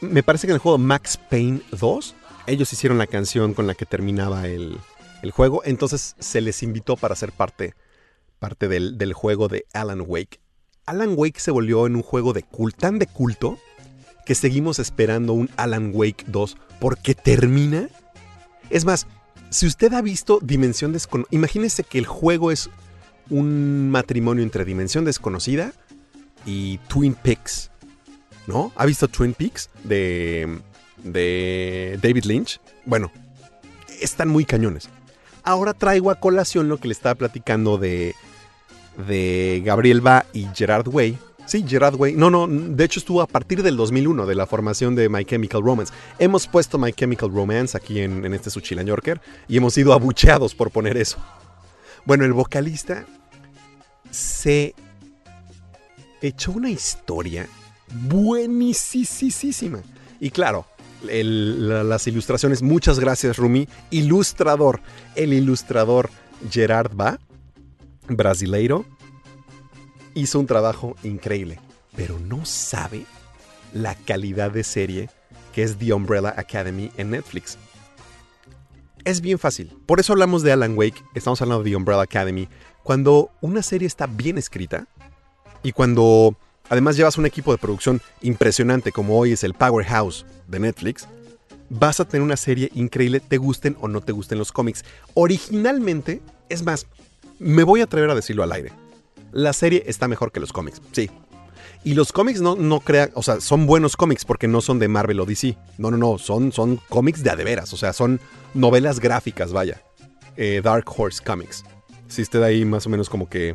me parece que en el juego Max Payne 2, ellos hicieron la canción con la que terminaba el, el juego. Entonces se les invitó para ser parte, parte del, del juego de Alan Wake. Alan Wake se volvió en un juego de culto, tan de culto, que seguimos esperando un Alan Wake 2 porque termina Es más, si usted ha visto Dimensión Desconocida, imagínese que el juego es un matrimonio entre Dimensión Desconocida y Twin Peaks. ¿No? ¿Ha visto Twin Peaks de, de David Lynch? Bueno, están muy cañones. Ahora traigo a colación lo que le estaba platicando de, de Gabriel Ba y Gerard Way. Sí, Gerard Way. No, no, de hecho estuvo a partir del 2001, de la formación de My Chemical Romance. Hemos puesto My Chemical Romance aquí en, este Suchila Yorker y hemos sido abucheados por poner eso. Bueno, el vocalista se echó una historia buenísima. Y claro, las ilustraciones, muchas gracias Rumi. Ilustrador, el ilustrador Gerard Ba, brasileiro, hizo un trabajo increíble, pero no sabe la calidad de serie que es The Umbrella Academy en Netflix. Es bien fácil. Por eso hablamos de Alan Wake, estamos hablando de The Umbrella Academy. Cuando una serie está bien escrita y cuando además llevas un equipo de producción impresionante como hoy es el Powerhouse de Netflix, vas a tener una serie increíble, te gusten o no te gusten los cómics. Originalmente, es más, me voy a atrever a decirlo al aire. La serie está mejor que los cómics, sí. Y los cómics no, no crean, o sea, son buenos cómics porque no son de Marvel o DC. No, no, no, son, son cómics de a de veras, o sea, son novelas gráficas, vaya. Eh, Dark Horse Comics. Si usted ahí más o menos como que,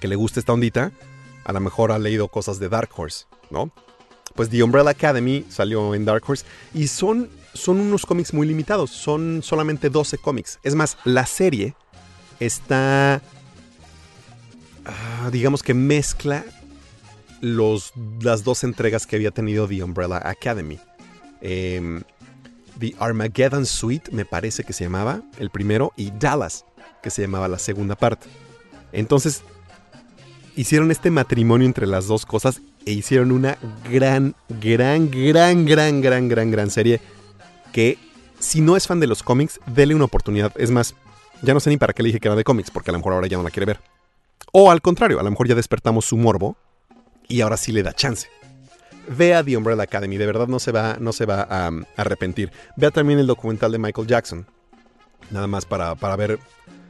que le gusta esta ondita, a lo mejor ha leído cosas de Dark Horse, ¿no? Pues The Umbrella Academy salió en Dark Horse y son, son unos cómics muy limitados, son solamente 12 cómics. Es más, la serie está, ah, digamos que mezcla los, las dos entregas que había tenido The Umbrella Academy. Em, The Armageddon Suite, me parece que se llamaba el primero, y Dallas, que se llamaba la segunda parte. Entonces, hicieron este matrimonio entre las dos cosas e hicieron una gran, gran, gran, gran, gran, gran, gran serie que si no es fan de los cómics, dele una oportunidad. Es más, ya no sé ni para qué le dije que era de cómics, porque a lo mejor ahora ya no la quiere ver. O al contrario, a lo mejor ya despertamos su morbo y ahora sí le da chance. Vea The Umbrella Academy, de verdad no se va, no se va a, a arrepentir. Vea también el documental de Michael Jackson. Nada más para, para ver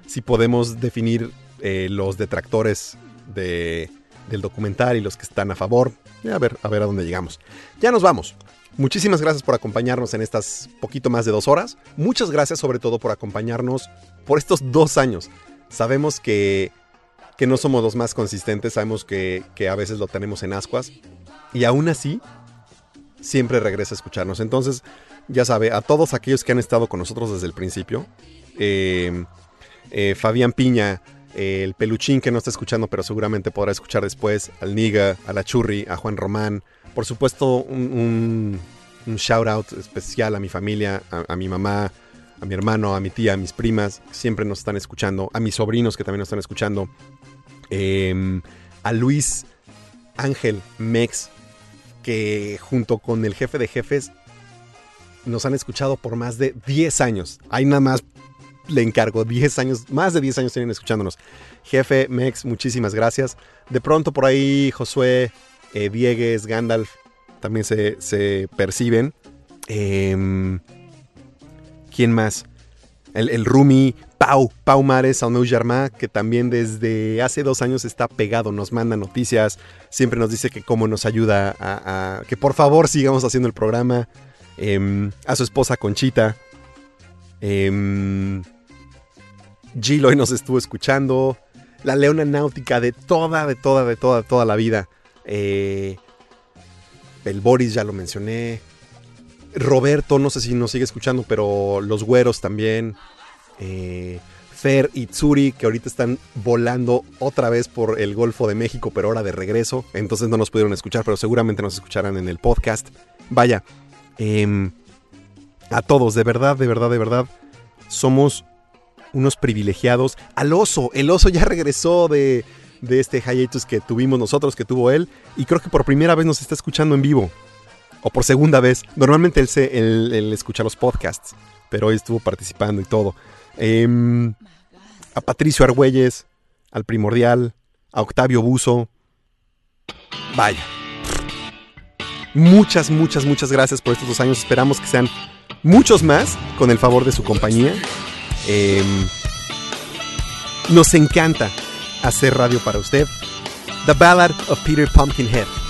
si podemos definir eh, los detractores de, del documental y los que están a favor. A ver, a ver a dónde llegamos. Ya nos vamos. Muchísimas gracias por acompañarnos en estas poquito más de dos horas. Muchas gracias sobre todo por acompañarnos por estos dos años. Sabemos que, que no somos los más consistentes, sabemos que, que a veces lo tenemos en ascuas. Y aún así, siempre regresa a escucharnos. Entonces, ya sabe, a todos aquellos que han estado con nosotros desde el principio, eh, eh, Fabián Piña, el peluchín que no está escuchando, pero seguramente podrá escuchar después, al Niga, a la Churri, a Juan Román, por supuesto, un, un, un shout out especial a mi familia, a, a mi mamá, a mi hermano, a mi tía, a mis primas, siempre nos están escuchando, a mis sobrinos que también nos están escuchando, eh, a Luis Ángel Mex, que junto con el jefe de jefes nos han escuchado por más de 10 años. Ahí nada más le encargo 10 años, más de 10 años tienen escuchándonos. Jefe Mex, muchísimas gracias. De pronto por ahí Josué, eh, Diegues, Gandalf también se, se perciben. Em, ¿Quién más? El, el Rumi, Pau, Pau Mares, Sauneu Yarmá, que también desde hace dos años está pegado, nos manda noticias, siempre nos dice que cómo nos ayuda a, que por favor sigamos haciendo el programa. Em, a su esposa Conchita. Em, Gil hoy nos estuvo escuchando. La Leona Náutica de toda, de toda, de toda, toda la vida. Eh, el Boris ya lo mencioné. Roberto, no sé si nos sigue escuchando, pero los güeros también. Eh, Fer y Tsuri, que ahorita están volando otra vez por el Golfo de México, pero ahora de regreso. Entonces no nos pudieron escuchar, pero seguramente nos escucharán en el podcast. Vaya, em, a todos, de verdad, de verdad, de verdad, somos unos privilegiados. Al oso, el oso ya regresó de, de este hiatus que tuvimos nosotros, que tuvo él, y creo que por primera vez nos está escuchando en vivo. O por segunda vez. Normalmente él, se, él, escucha los podcasts, pero hoy estuvo participando y todo. Em, a Patricio Argüelles, al Primordial, a Octavio Buzo. Vaya. Muchas, muchas, muchas gracias por estos dos años. Esperamos que sean muchos más con el favor de su compañía. Em, nos encanta hacer radio para usted. The Ballad of Peter Pumpkinhead.